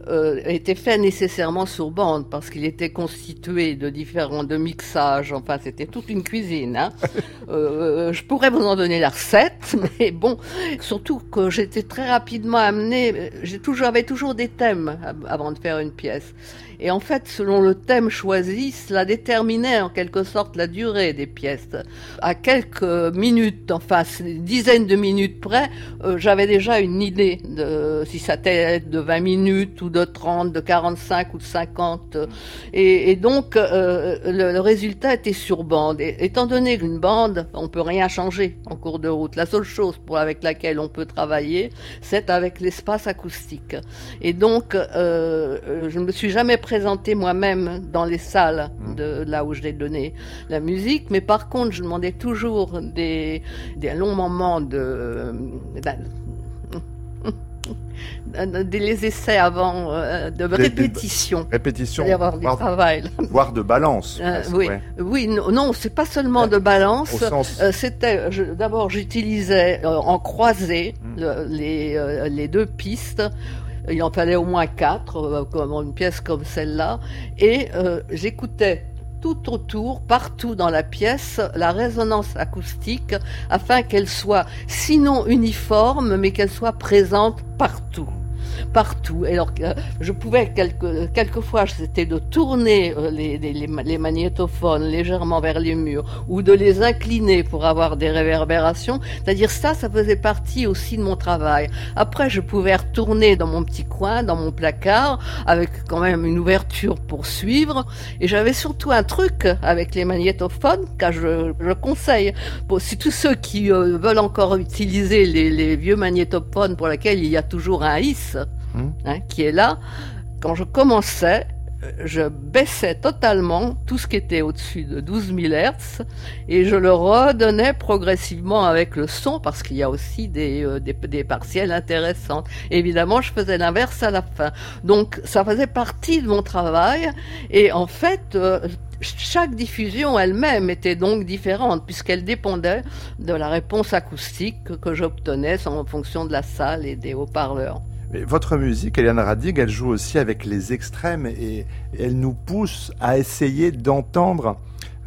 euh, était fait nécessairement sur bande parce qu'il était constitué de différents de mixages. Enfin, c'était toute une cuisine. Hein. euh, je pourrais vous en donner la recette, mais bon, surtout que j'étais très rapidement amené. J'ai toujours, j'avais toujours des thèmes avant de faire une pièce. Et en fait, selon le thème choisi, cela déterminait en quelque sorte la durée des pièces. À quelques minutes, enfin dizaines de minutes près, euh, j'avais déjà une idée de si ça était de 20 minutes ou de 30, de 45 ou de 50. Et, donc, euh, le, résultat était sur bande. Et, étant donné qu'une bande, on peut rien changer en cours de route. La seule chose avec laquelle on peut travailler, c'est avec l'espace acoustique. Et donc, euh, je ne me suis jamais présenté moi-même dans les salles de là où je l'ai donné la musique, mais par contre, je demandais toujours des, des longs moments de, les essais avant euh, de des, répétition. Des, répétition. Voire, du travail. voire de balance. Euh, oui, ouais. oui, non, non c'est pas seulement de balance. Sens... Euh, C'était, d'abord, j'utilisais euh, en croisée mmh. le, les, les deux pistes. Il en fallait au moins quatre, euh, comme une pièce comme celle-là, et j'écoutais tout autour, partout dans la pièce, la résonance acoustique afin qu'elle soit sinon uniforme, mais qu'elle soit présente partout partout. Alors, euh, je pouvais quelque, quelquefois, c'était de tourner euh, les, les, les, magnétophones légèrement vers les murs ou de les incliner pour avoir des réverbérations. C'est-à-dire ça, ça faisait partie aussi de mon travail. Après, je pouvais retourner dans mon petit coin, dans mon placard, avec quand même une ouverture pour suivre. Et j'avais surtout un truc avec les magnétophones, car je, je conseille, pour si tous ceux qui euh, veulent encore utiliser les, les vieux magnétophones pour lesquels il y a toujours un hisse, mmh. hein, qui est là. Quand je commençais, je baissais totalement tout ce qui était au-dessus de 12 000 Hertz et je le redonnais progressivement avec le son parce qu'il y a aussi des, euh, des, des, partiels intéressants. évidemment, je faisais l'inverse à la fin. Donc, ça faisait partie de mon travail et en fait, euh, chaque diffusion elle-même était donc différente puisqu'elle dépendait de la réponse acoustique que j'obtenais en fonction de la salle et des haut-parleurs. Votre musique, Eliane Radig, elle joue aussi avec les extrêmes et elle nous pousse à essayer d'entendre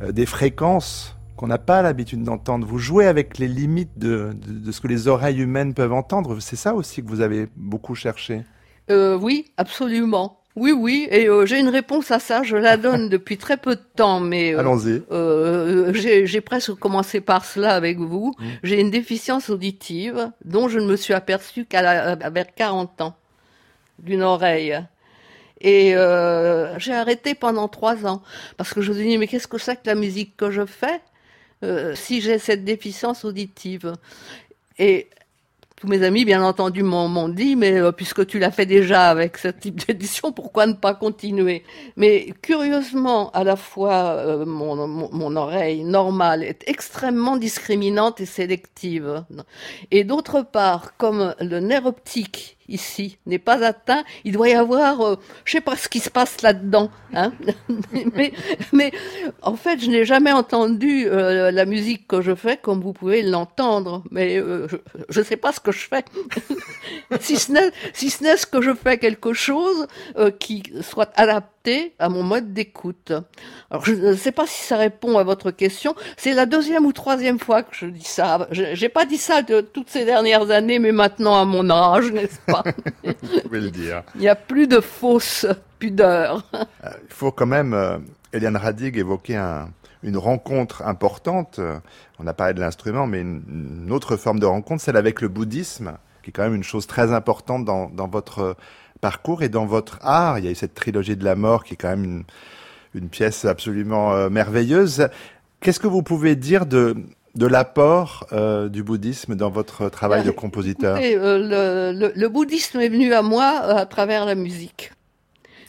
euh, des fréquences qu'on n'a pas l'habitude d'entendre. Vous jouez avec les limites de, de, de, ce que les oreilles humaines peuvent entendre. C'est ça aussi que vous avez beaucoup cherché? Euh, oui, absolument. Oui, oui, et euh, j'ai une réponse à ça. Je la donne depuis très peu de temps, mais euh, allons-y. Euh, j'ai presque commencé par cela avec vous. Mmh. J'ai une déficience auditive dont je ne me suis aperçue qu'à vers 40 ans, d'une oreille. Et j'ai arrêté pendant trois ans parce que je me suis dit mais qu'est-ce que c'est que la musique que je fais si j'ai cette déficience auditive? Et tous mes amis, bien entendu, m'ont dit, mais euh, puisque tu l'as fait déjà avec ce type d'édition, pourquoi ne pas continuer? Mais curieusement, à la fois, euh, mon, oreille normale est extrêmement discriminante et sélective. Et d'autre part, comme le nerf optique ici n'est pas atteint, il doit y avoir, euh, je sais pas ce qui se passe là-dedans. Hein mais, mais en fait, je n'ai jamais entendu euh, la musique que je fais comme vous pouvez l'entendre. Mais euh, je ne sais pas ce que je fais. si ce n'est si ce que je fais quelque chose euh, qui soit adapté à mon mode d'écoute. Alors je ne sais pas si ça répond à votre question. C'est la deuxième ou troisième fois que je dis ça. J'ai pas dit ça de toutes ces dernières années, mais maintenant à mon âge, n'est-ce pas? Vous pouvez le dire. Il n'y a plus de fausses pudeurs. Il faut quand même, euh, Eliane Radig, évoquer un, une rencontre importante. On a parlé de l'instrument, mais une, une, autre forme de rencontre, celle avec le bouddhisme, qui est quand même une chose très importante dans, dans votre parcours et dans votre art. Il y a eu cette trilogie de la mort qui est quand même une, une pièce absolument euh, merveilleuse. Qu'est-ce que vous pouvez dire de, de l'apport euh, du bouddhisme dans votre travail de compositeur? Écoutez, euh, le, le, le, bouddhisme est venu à moi euh, à travers la musique.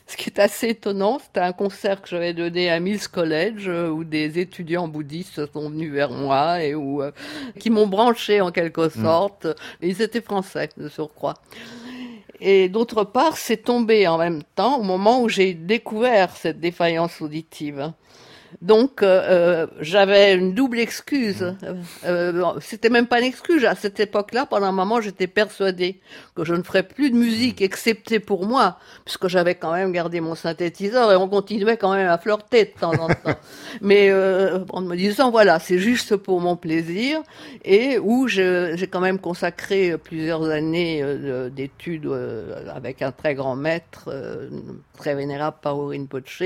Ce qui est assez étonnant, c'était un concert que j'avais donné à Mills College où des étudiants bouddhistes sont venus vers moi et où, qui m'ont branché en quelque sorte. Mmh. Ils étaient français de surcroît. Et d'autre part, c'est tombé en même temps au moment où j'ai découvert cette défaillance auditive. Donc euh, j'avais une double excuse. Euh, c'était même pas une excuse. À cette époque-là, pendant un moment, j'étais persuadée que je ne ferais plus de musique, excepté pour moi, puisque j'avais quand même gardé mon synthétiseur et on continuait quand même à flirter de temps en temps. Mais euh, en me disant voilà, c'est juste pour mon plaisir et où j'ai quand même consacré plusieurs années d'études avec un très grand maître, très vénérable, Paolo Poche.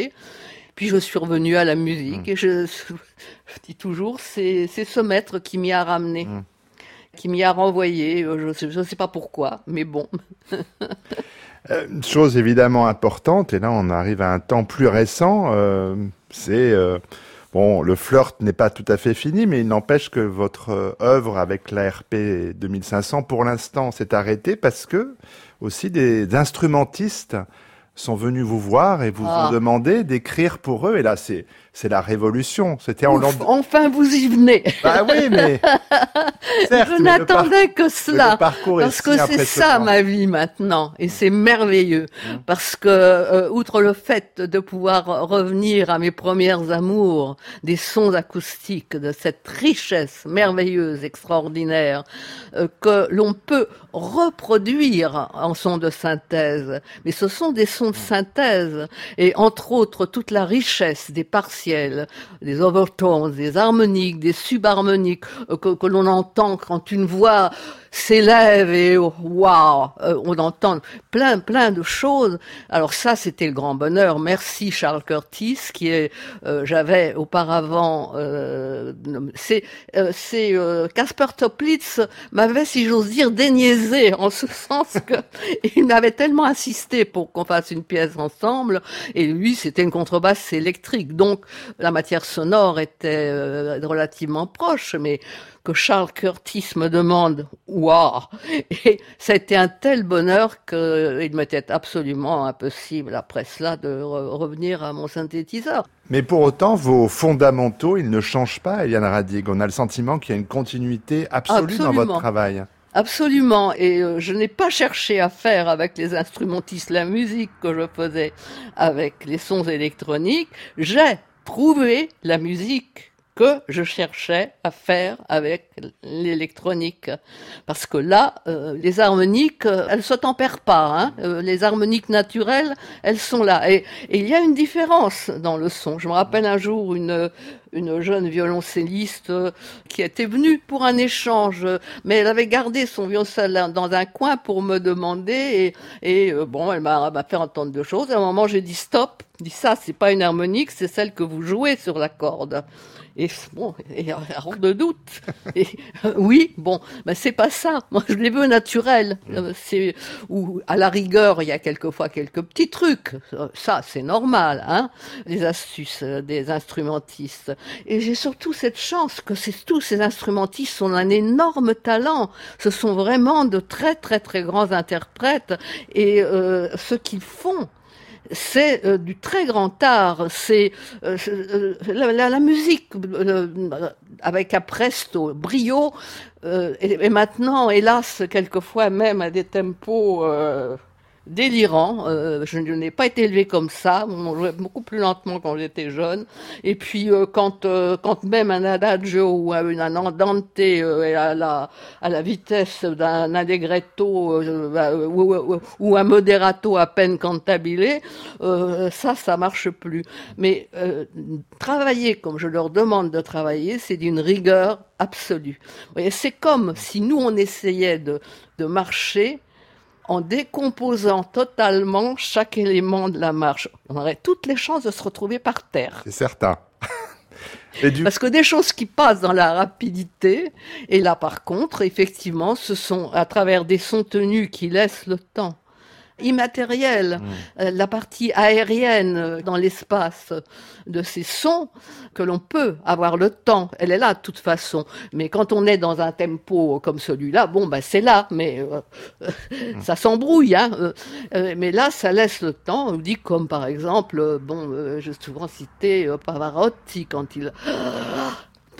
Puis je suis revenue à la musique mmh. et je, je, dis toujours, c'est ce maître qui m'y a ramené, mmh. qui m'y a renvoyé. Je ne sais, pas pourquoi, mais bon. Une chose évidemment importante, et là on arrive à un temps plus récent, euh, c'est euh, bon, le flirt n'est pas tout à fait fini, mais il n'empêche que votre œuvre avec l'ARP 2500 pour l'instant s'est arrêtée parce que aussi des instrumentistes sont venus vous voir et vous ah. ont demandé d'écrire pour eux. Et là, c'est c'est la révolution. C'était en Ouf, Enfin, vous y venez. Bah oui, mais certes, je n'attendais que cela parce que c'est ça ma vie maintenant et c'est merveilleux mmh. parce que euh, outre le fait de pouvoir revenir à mes premières amours, des sons acoustiques de cette richesse merveilleuse, extraordinaire euh, que l'on peut reproduire en son de synthèse, mais ce sont des sons de synthèse et entre autres toute la richesse des des overtones, des harmoniques, des subharmoniques euh, que l'on entend quand une voix s'élève et waouh, euh, on entend plein plein de choses. Alors ça, c'était le grand bonheur. Merci Charles Curtis, qui est, euh, j'avais auparavant, euh, c'est euh, c'est Casper Toplitz m'avait, si j'ose dire, déniaisé en ce sens que il m'avait tellement insisté pour qu'on fasse une pièce ensemble. Et lui, c'était une contrebasse électrique, donc la matière sonore était relativement proche, mais que Charles Curtis me demande waouh et ça a été un tel bonheur qu'il m'était absolument impossible après cela de revenir à mon synthétiseur. Mais pour autant, vos fondamentaux, ils ne changent pas, Eliane Radig. On a le sentiment qu'il y a une continuité absolue dans votre travail. Absolument. Et euh, je n'ai pas cherché à faire avec les instrumentistes la musique que je faisais avec les sons électroniques. J'ai trouvé la musique que je cherchais à faire avec l'électronique. Parce que là, euh, les harmoniques, euh, elles se tempèrent pas. Hein. Euh, les harmoniques naturelles, elles sont là. Et, il y a une différence dans le son. Je me rappelle un jour une, une jeune violoncelliste qui était venue pour un échange, mais elle avait gardé son violoncelle dans un coin pour me demander. Et, et bon, elle m'a fait entendre deux choses. À un moment, j'ai dit stop. Dit ça, c'est pas une harmonique, c'est celle que vous jouez sur la corde. Et bon, et hors de doute. Et, euh, oui, bon, ben c'est pas ça. Moi, je les veux naturels. Mm. Euh, c'est ou à la rigueur, il y a quelquefois quelques petits trucs. Euh, ça, c'est normal, hein. Les astuces des instrumentistes. Et j'ai surtout cette chance que tous ces instrumentistes ont un énorme talent. Ce sont vraiment de très très très grands interprètes. Et ce qu'ils font, c'est euh, du très grand art. C'est euh, euh, la, musique avec un presto, brio, et, et, maintenant, hélas, quelquefois même à des tempos délirant. Euh, je, n'ai pas été élevé comme ça. On jouait beaucoup plus lentement quand j'étais jeune. Et puis euh, quand euh, quand même un adagio ou un, un andante à la à la vitesse d'un allegretto ou, ou, un moderato à peine cantabile, ça ça marche plus. Mais travailler comme je leur demande de travailler, c'est d'une rigueur absolue. C'est comme si nous on essayait de de marcher en décomposant totalement chaque élément de la marche. On aurait toutes les chances de se retrouver par terre. C'est certain. Parce que des choses qui passent dans la rapidité, et là par contre, effectivement, ce sont à travers des sons tenus qui laissent le temps immatériel, mm. euh, la partie aérienne euh, dans l'espace de ces sons, que l'on peut avoir le temps. Elle est là de toute façon. Mais quand on est dans un tempo comme celui-là, bon, ben c'est là, mais euh, mm. ça s'embrouille. Hein, mais là, ça laisse le temps. On dit comme par exemple, bon, j'ai souvent cité Pavarotti quand il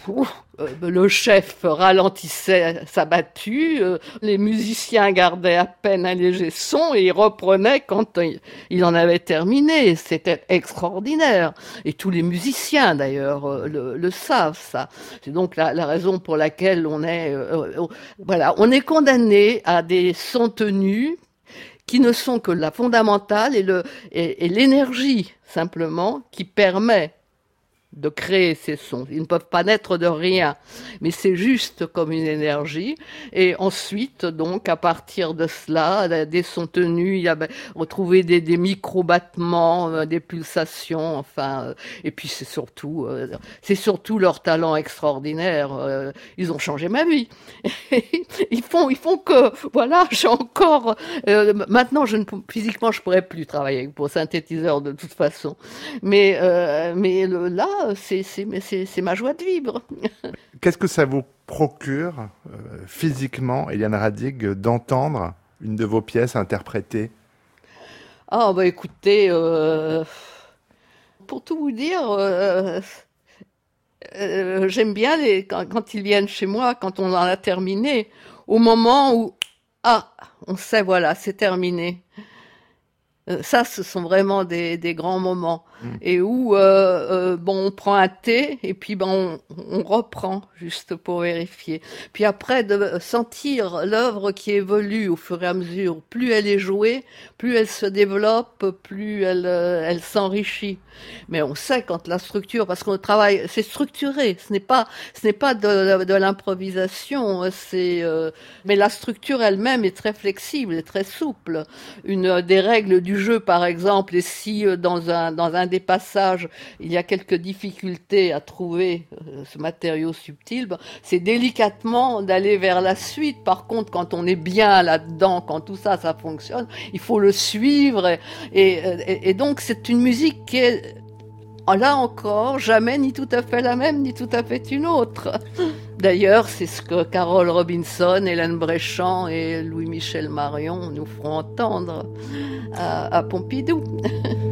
euh, le chef ralentissait sa battue, euh, les musiciens gardaient à peine un léger son et ils reprenaient quand il en avait terminé. C'était extraordinaire. Et tous les musiciens, d'ailleurs, euh, le, savent, ça. C'est donc la, raison pour laquelle on est, voilà, on est condamné à des sons tenus qui ne sont que la fondamentale et l'énergie, simplement, qui permet de créer ces sons. Ils ne peuvent pas naître de rien, mais c'est juste comme une énergie. Et ensuite, donc, à partir de cela, des sons tenus, il y a retrouvé des, des micro-battements, euh, des pulsations, enfin, euh, et puis c'est surtout, euh, c'est surtout leur talent extraordinaire. Ils ont changé ma vie. ils font, ils font que, voilà, j'ai encore, maintenant, je ne, physiquement, je pourrais plus travailler pour synthétiseur de toute façon. Mais, mais là, c'est ma joie de vivre. Qu'est-ce que ça vous procure euh, physiquement, Eliane Radig, d'entendre une de vos pièces interprétée Ah, bah écoutez, euh, pour tout vous dire, euh, j'aime bien les, quand, quand, ils viennent chez moi, quand on en a terminé, au moment où, ah, on sait, voilà, c'est terminé. Ça, ce sont vraiment des, des grands moments. Mm. et où euh, euh, bon on prend un thé et puis ben on, reprend juste pour vérifier. Puis après de sentir l'œuvre qui évolue au fur et à mesure, plus elle est jouée, plus elle se développe, plus elle euh, elle s'enrichit. Mais on sait quand la structure, parce qu'on travaille, c'est structuré. Ce n'est pas ce n'est pas de, l'improvisation. C'est mais la structure elle-même est très flexible et très souple. Une des règles du jeu par exemple, est si dans un dans un des passages, il y a quelques difficultés à trouver euh, ce matériau subtil, c'est délicatement d'aller vers la suite. Par contre, quand on est bien là-dedans, quand tout ça, ça fonctionne, il faut le suivre. Et, donc, c'est une musique qui est, là encore, jamais ni tout à fait la même, ni tout à fait une autre. D'ailleurs, c'est ce que Carole Robinson, Hélène Bréchamp et Louis-Michel Marion nous feront entendre à Pompidou.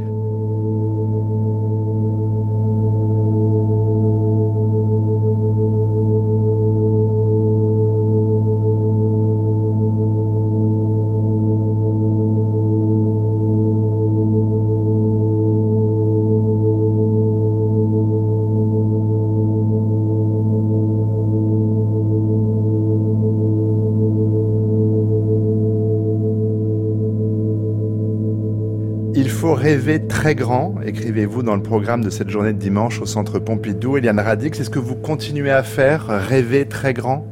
très grand, écrivez-vous dans le programme de cette journée de dimanche au Centre Pompidou. Eliane Radix, est-ce que vous continuez à faire rêver très grand?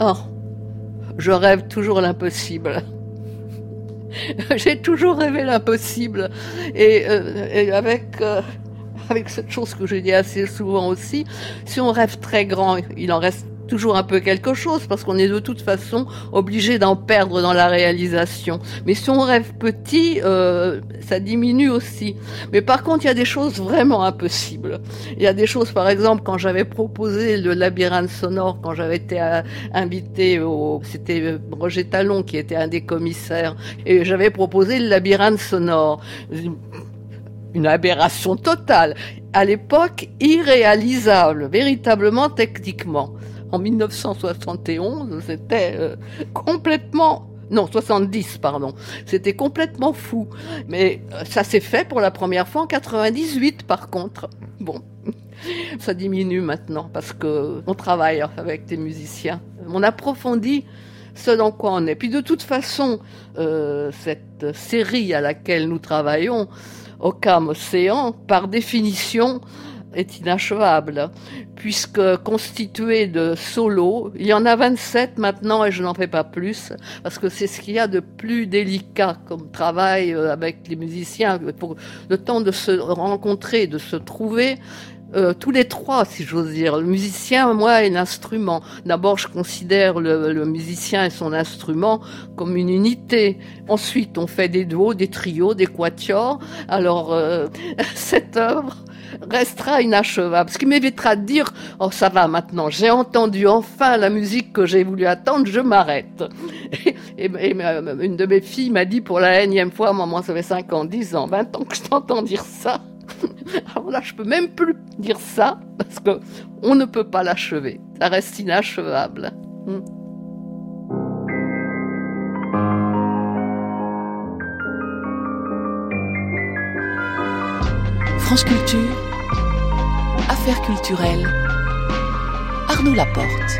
Oh, je rêve toujours l'impossible. J'ai toujours rêvé l'impossible. Et, euh, avec, euh, avec cette chose que je dis assez souvent aussi, si on rêve très grand, il en reste toujours un peu quelque chose parce qu'on est de toute façon obligé d'en perdre dans la réalisation. Mais si on rêve petit, euh, ça diminue aussi. Mais par contre, il y a des choses vraiment impossibles. Il y a des choses, par exemple, quand j'avais proposé le labyrinthe sonore, quand j'avais été euh, invité au, c'était euh, Roger Talon qui était un des commissaires, et j'avais proposé le labyrinthe sonore. Une aberration totale. À l'époque, irréalisable, véritablement techniquement en 1971, c'était euh, complètement non, 70, pardon. C'était complètement fou. Mais euh, ça s'est fait pour la première fois en 98, par contre. Bon, ça diminue maintenant parce que on travaille avec des musiciens. On approfondit ce dans quoi on est. Puis de toute façon, euh, cette série à laquelle nous travaillons, Ocam Océan, par définition, est inachevable, puisque constitué de solos, il y en a 27 maintenant et je n'en fais pas plus, parce que c'est ce qu'il y a de plus délicat comme travail euh, avec les musiciens, pour le temps de se rencontrer, de se trouver. Euh, tous les trois, si j'ose dire, le musicien, moi, et l'instrument. D'abord, je considère le, le, musicien et son instrument comme une unité. Ensuite, on fait des duos, des trios, des quatuors. Alors, euh, cette œuvre, restera inachevable. Ce qui m'évitera de dire, oh ça va maintenant, j'ai entendu enfin la musique que j'ai voulu attendre, je m'arrête. Et, une de mes filles m'a dit pour la énième fois, maman, ça fait 5 ans, 10 ans, 20 ans que je t'entends dire ça. Alors là, je peux même plus dire ça parce que on ne peut pas l'achever. Ça reste inachevable. Hmm. France Culture, Affaires Arnaud Laporte.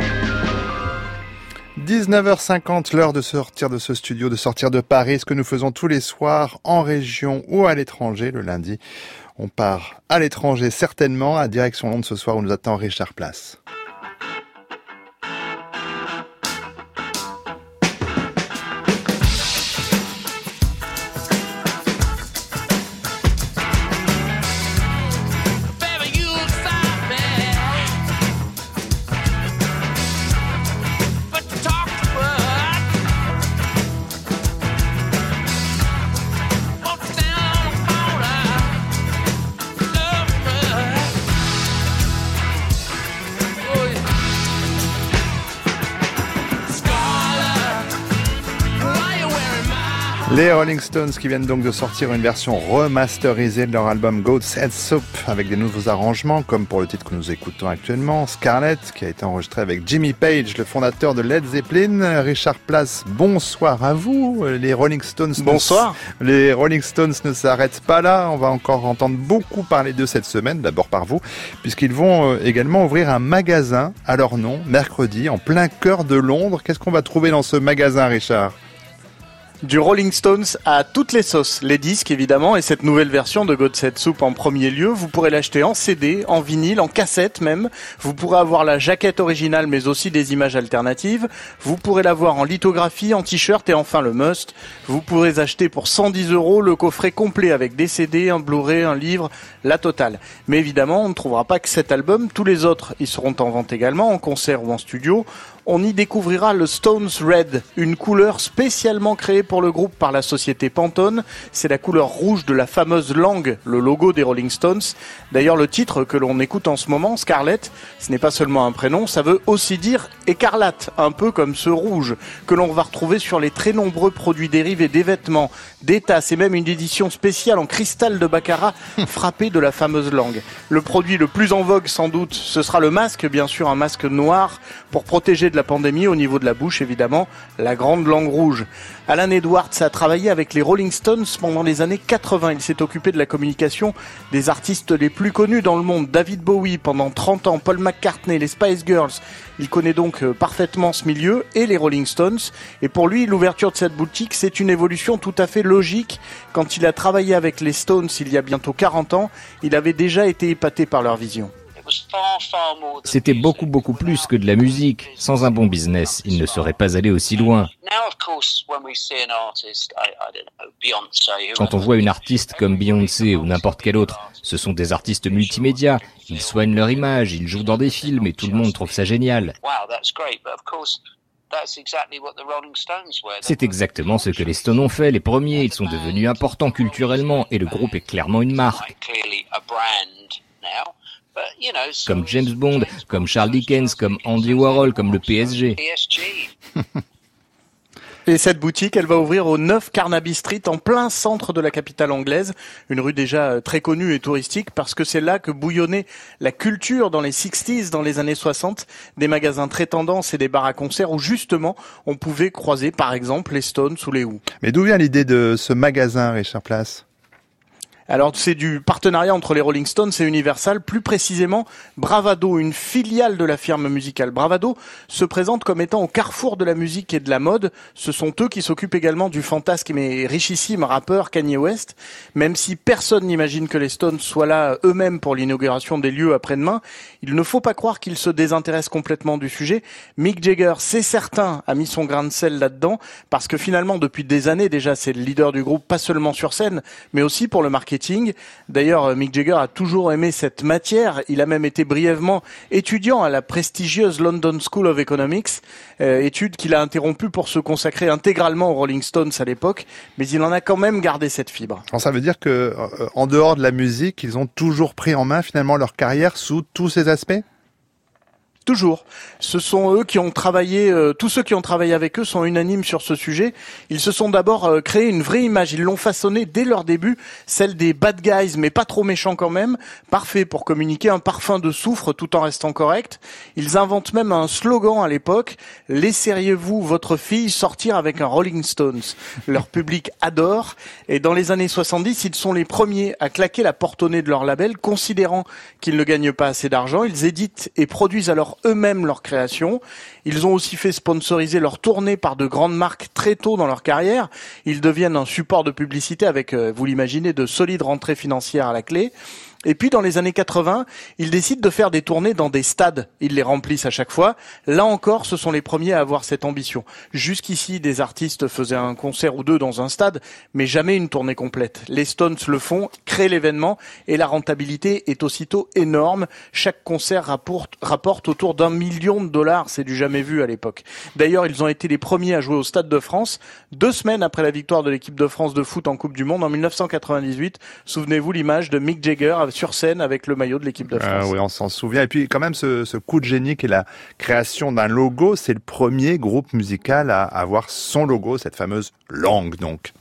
19h50, l'heure de sortir de ce studio, de sortir de Paris, ce que nous faisons tous les soirs en région ou à l'étranger le lundi. On part à l'étranger certainement, à direction Londres ce soir où nous attend Richard Place. Stones qui viennent donc de sortir une version remasterisée de leur album Goat's Head Soup avec des nouveaux arrangements comme pour le titre que nous écoutons actuellement, Scarlett qui a été enregistré avec Jimmy Page, le fondateur de Led Zeppelin. Richard Place, bonsoir à vous. Les Rolling Stones. Bonsoir. les Rolling Stones ne s'arrêtent pas là. On va encore entendre beaucoup parler d'eux cette semaine, d'abord par vous, puisqu'ils vont euh, également ouvrir un magasin à leur nom mercredi en plein cœur de Londres. Qu'est-ce qu'on va trouver dans ce magasin, Richard? Du Rolling Stones à toutes les sauces, les disques évidemment, et cette nouvelle version de God Set Soup en premier lieu, vous pourrez l'acheter en CD, en vinyle, en cassette même. Vous pourrez avoir la jaquette originale, mais aussi des images alternatives. Vous pourrez l'avoir en lithographie, en t-shirt et enfin le must. Vous pourrez acheter pour 110 euros le coffret complet avec des CD, un Blu-ray, un livre, la totale. Mais évidemment, on ne trouvera pas que cet album. Tous les autres, ils seront en vente également, en concert ou en studio. On y découvrira le Stones Red, une couleur spécialement créée pour le groupe par la société Pantone. C'est la couleur rouge de la fameuse langue, le logo des Rolling Stones. D'ailleurs, le titre que l'on écoute en ce moment, Scarlett, ce n'est pas seulement un prénom, ça veut aussi dire écarlate, un peu comme ce rouge que l'on va retrouver sur les très nombreux produits dérivés des vêtements, des tasses et même une édition spéciale en cristal de baccarat frappé de la fameuse langue. Le produit le plus en vogue sans doute, ce sera le masque, bien sûr un masque noir pour protéger la pandémie au niveau de la bouche évidemment, la grande langue rouge. Alan Edwards a travaillé avec les Rolling Stones pendant les années 80. Il s'est occupé de la communication des artistes les plus connus dans le monde. David Bowie pendant 30 ans, Paul McCartney, les Spice Girls. Il connaît donc euh, parfaitement ce milieu et les Rolling Stones. Et pour lui, l'ouverture de cette boutique, c'est une évolution tout à fait logique. Quand il a travaillé avec les Stones il y a bientôt 40 ans, il avait déjà été épaté par leur vision. C'était beaucoup beaucoup plus que de la musique. Sans un bon business, il ne serait pas allé aussi loin. Quand on voit une artiste comme Beyoncé ou n'importe quel autre, ce sont des artistes multimédia. Ils soignent leur image, ils jouent dans des films et tout le monde trouve ça génial. C'est exactement ce que les Stones ont fait, les premiers. Ils sont devenus importants culturellement et le groupe est clairement une marque comme James Bond, comme Charles Dickens, comme Andy Warhol, comme le PSG. Et cette boutique, elle va ouvrir au 9 Carnaby Street, en plein centre de la capitale anglaise, une rue déjà euh, très connue et touristique, parce que c'est là que bouillonnait la culture dans les 60s, dans les années 60, des magasins très tendance et des bars à concert où justement on pouvait croiser par exemple les Stones ou les Who. Mais d'où vient l'idée de ce magasin, Richard Place? Alors c'est du partenariat entre les Rolling Stones et Universal, plus précisément Bravado, une filiale de la firme musicale. Bravado se présente comme étant au carrefour de la musique et de la mode. Ce sont eux qui s'occupent également du fantasque mais richissime rappeur Kanye West. Même si personne n'imagine que les Stones soient là eux-mêmes pour l'inauguration des lieux après-demain, il ne faut pas croire qu'ils se désintéressent complètement du sujet. Mick Jagger, c'est certain, a mis son grain de sel là-dedans parce que finalement depuis des années déjà c'est le leader du groupe, pas seulement sur scène, mais aussi pour le marketing D'ailleurs, Mick Jagger a toujours aimé cette matière. Il a même été brièvement étudiant à la prestigieuse London School of Economics, euh, étude qu'il a interrompue pour se consacrer intégralement aux Rolling Stones à l'époque, mais il en a quand même gardé cette fibre. Ça veut dire que, euh, en dehors de la musique, ils ont toujours pris en main finalement leur carrière sous tous ces aspects? Toujours. Ce sont eux qui ont travaillé, euh, tous ceux qui ont travaillé avec eux sont unanimes sur ce sujet. Ils se sont d'abord euh, créé une vraie image. Ils l'ont façonnée dès leur début, celle des bad guys, mais pas trop méchants quand même. Parfait pour communiquer un parfum de soufre tout en restant correct. Ils inventent même un slogan à l'époque. Laisseriez-vous votre fille sortir avec un Rolling Stones? Leur public adore. Et dans les années 70, ils sont les premiers à claquer la porte au nez de leur label, considérant qu'ils ne gagnent pas assez d'argent. Ils éditent et produisent alors eux-mêmes leur création. Ils ont aussi fait sponsoriser leur tournée par de grandes marques très tôt dans leur carrière. Ils deviennent un support de publicité avec, euh, vous l'imaginez, de solides rentrées financières à la clé. Et puis dans les années 80, ils décident de faire des tournées dans des stades. Ils les remplissent à chaque fois. Là encore, ce sont les premiers à avoir cette ambition. Jusqu'ici, des artistes faisaient un concert ou deux dans un stade, mais jamais une tournée complète. Les Stones le font, créent l'événement, et la rentabilité est aussitôt énorme. Chaque concert rapporte, autour d'un million de dollars. C'est du jamais vu à l'époque. D'ailleurs, ils ont été les premiers à jouer au Stade de France, deux semaines après la victoire de l'équipe de France de foot en Coupe du Monde en 1998. Souvenez-vous l'image de Mick Jagger sur scène avec le maillot de l'équipe de ah France. oui, on s'en souvient. Et puis quand même, ce, ce coup de génie qui est la création d'un logo, c'est le premier groupe musical à avoir son logo, cette fameuse langue donc.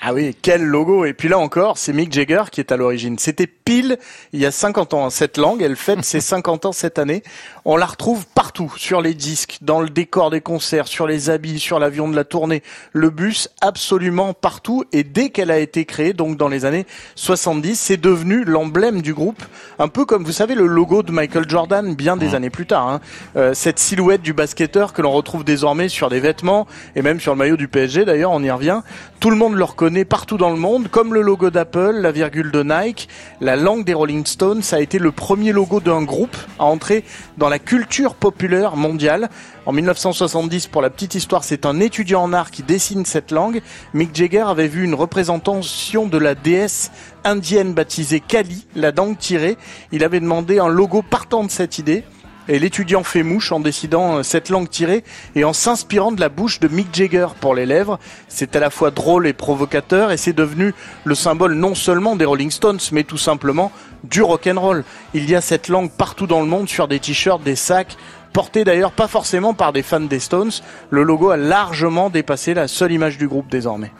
Ah oui, quel logo Et puis là encore, c'est Mick Jagger qui est à l'origine. C'était pile il y a 50 ans. Cette langue, elle fête ses 50 ans cette année. On la retrouve partout, sur les disques, dans le décor des concerts, sur les habits, sur l'avion de la tournée, le bus, absolument partout. Et dès qu'elle a été créée, donc dans les années 70, c'est devenu l'emblème du groupe. Un peu comme, vous savez, le logo de Michael Jordan, bien des mmh. années plus tard. Hein. Euh, cette silhouette du basketteur que l'on retrouve désormais sur des vêtements, et même sur le maillot du PSG d'ailleurs, on y revient. Tout le monde le reconnaît partout dans le monde, comme le logo d'Apple, la virgule de Nike, la langue des Rolling Stones, ça a été le premier logo d'un groupe à entrer dans la culture populaire mondiale. En 1970, pour la petite histoire, c'est un étudiant en art qui dessine cette langue. Mick Jagger avait vu une représentation de la déesse indienne baptisée Kali, la langue tirée. Il avait demandé un logo partant de cette idée. Et l'étudiant fait mouche en décidant cette langue tirée et en s'inspirant de la bouche de Mick Jagger pour les lèvres. C'est à la fois drôle et provocateur et c'est devenu le symbole non seulement des Rolling Stones mais tout simplement du rock'n'roll. Il y a cette langue partout dans le monde sur des t-shirts, des sacs, portés d'ailleurs pas forcément par des fans des Stones. Le logo a largement dépassé la seule image du groupe désormais.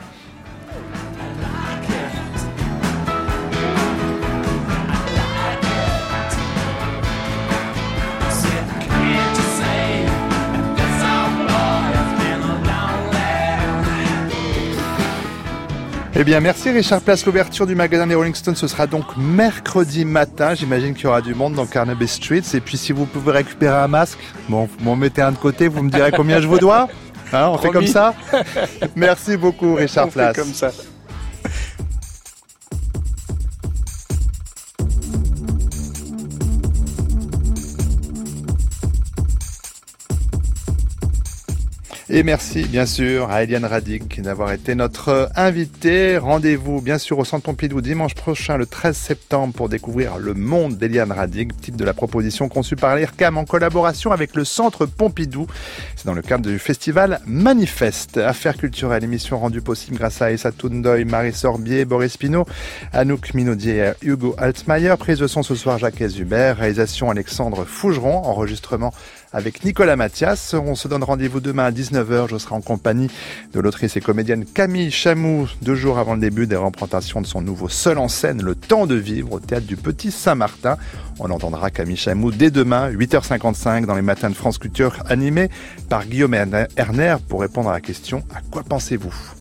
Eh bien, merci Richard Place. L'ouverture du magasin des Rolling Stones, ce sera donc mercredi matin. J'imagine qu'il y aura du monde dans Carnaby Streets. Et puis, si vous pouvez récupérer un masque, bon, vous m'en mettez un de côté, vous me direz combien je vous dois. Hein, on fait comme ça Merci beaucoup, Richard On Place. fait comme ça. Et merci bien sûr à Eliane Radic d'avoir été notre invitée. Rendez-vous bien sûr au Centre Pompidou dimanche prochain le 13 septembre pour découvrir le monde d'Eliane Radic, type de la proposition conçue par l'IRCAM en collaboration avec le Centre Pompidou. C'est dans le cadre du festival Manifeste. Affaires culturelles, émission rendue possible grâce à Essa Toundoy, Marie Sorbier, Boris Pinault, Anouk Minaudier Hugo Altmaier. Prise de son ce soir Jacques Hubert, réalisation Alexandre Fougeron, enregistrement avec Nicolas Mathias. On se donne rendez-vous demain à 19h. Je serai en compagnie de l'autrice et comédienne Camille Chamou, deux jours avant le début des représentations de son nouveau seul en scène, Le Temps de Vivre, au théâtre du Petit Saint-Martin. On entendra Camille Chamou dès demain, 8h55, dans les matins de France Culture, animé par Guillaume Erner pour répondre à la question À quoi pensez-vous?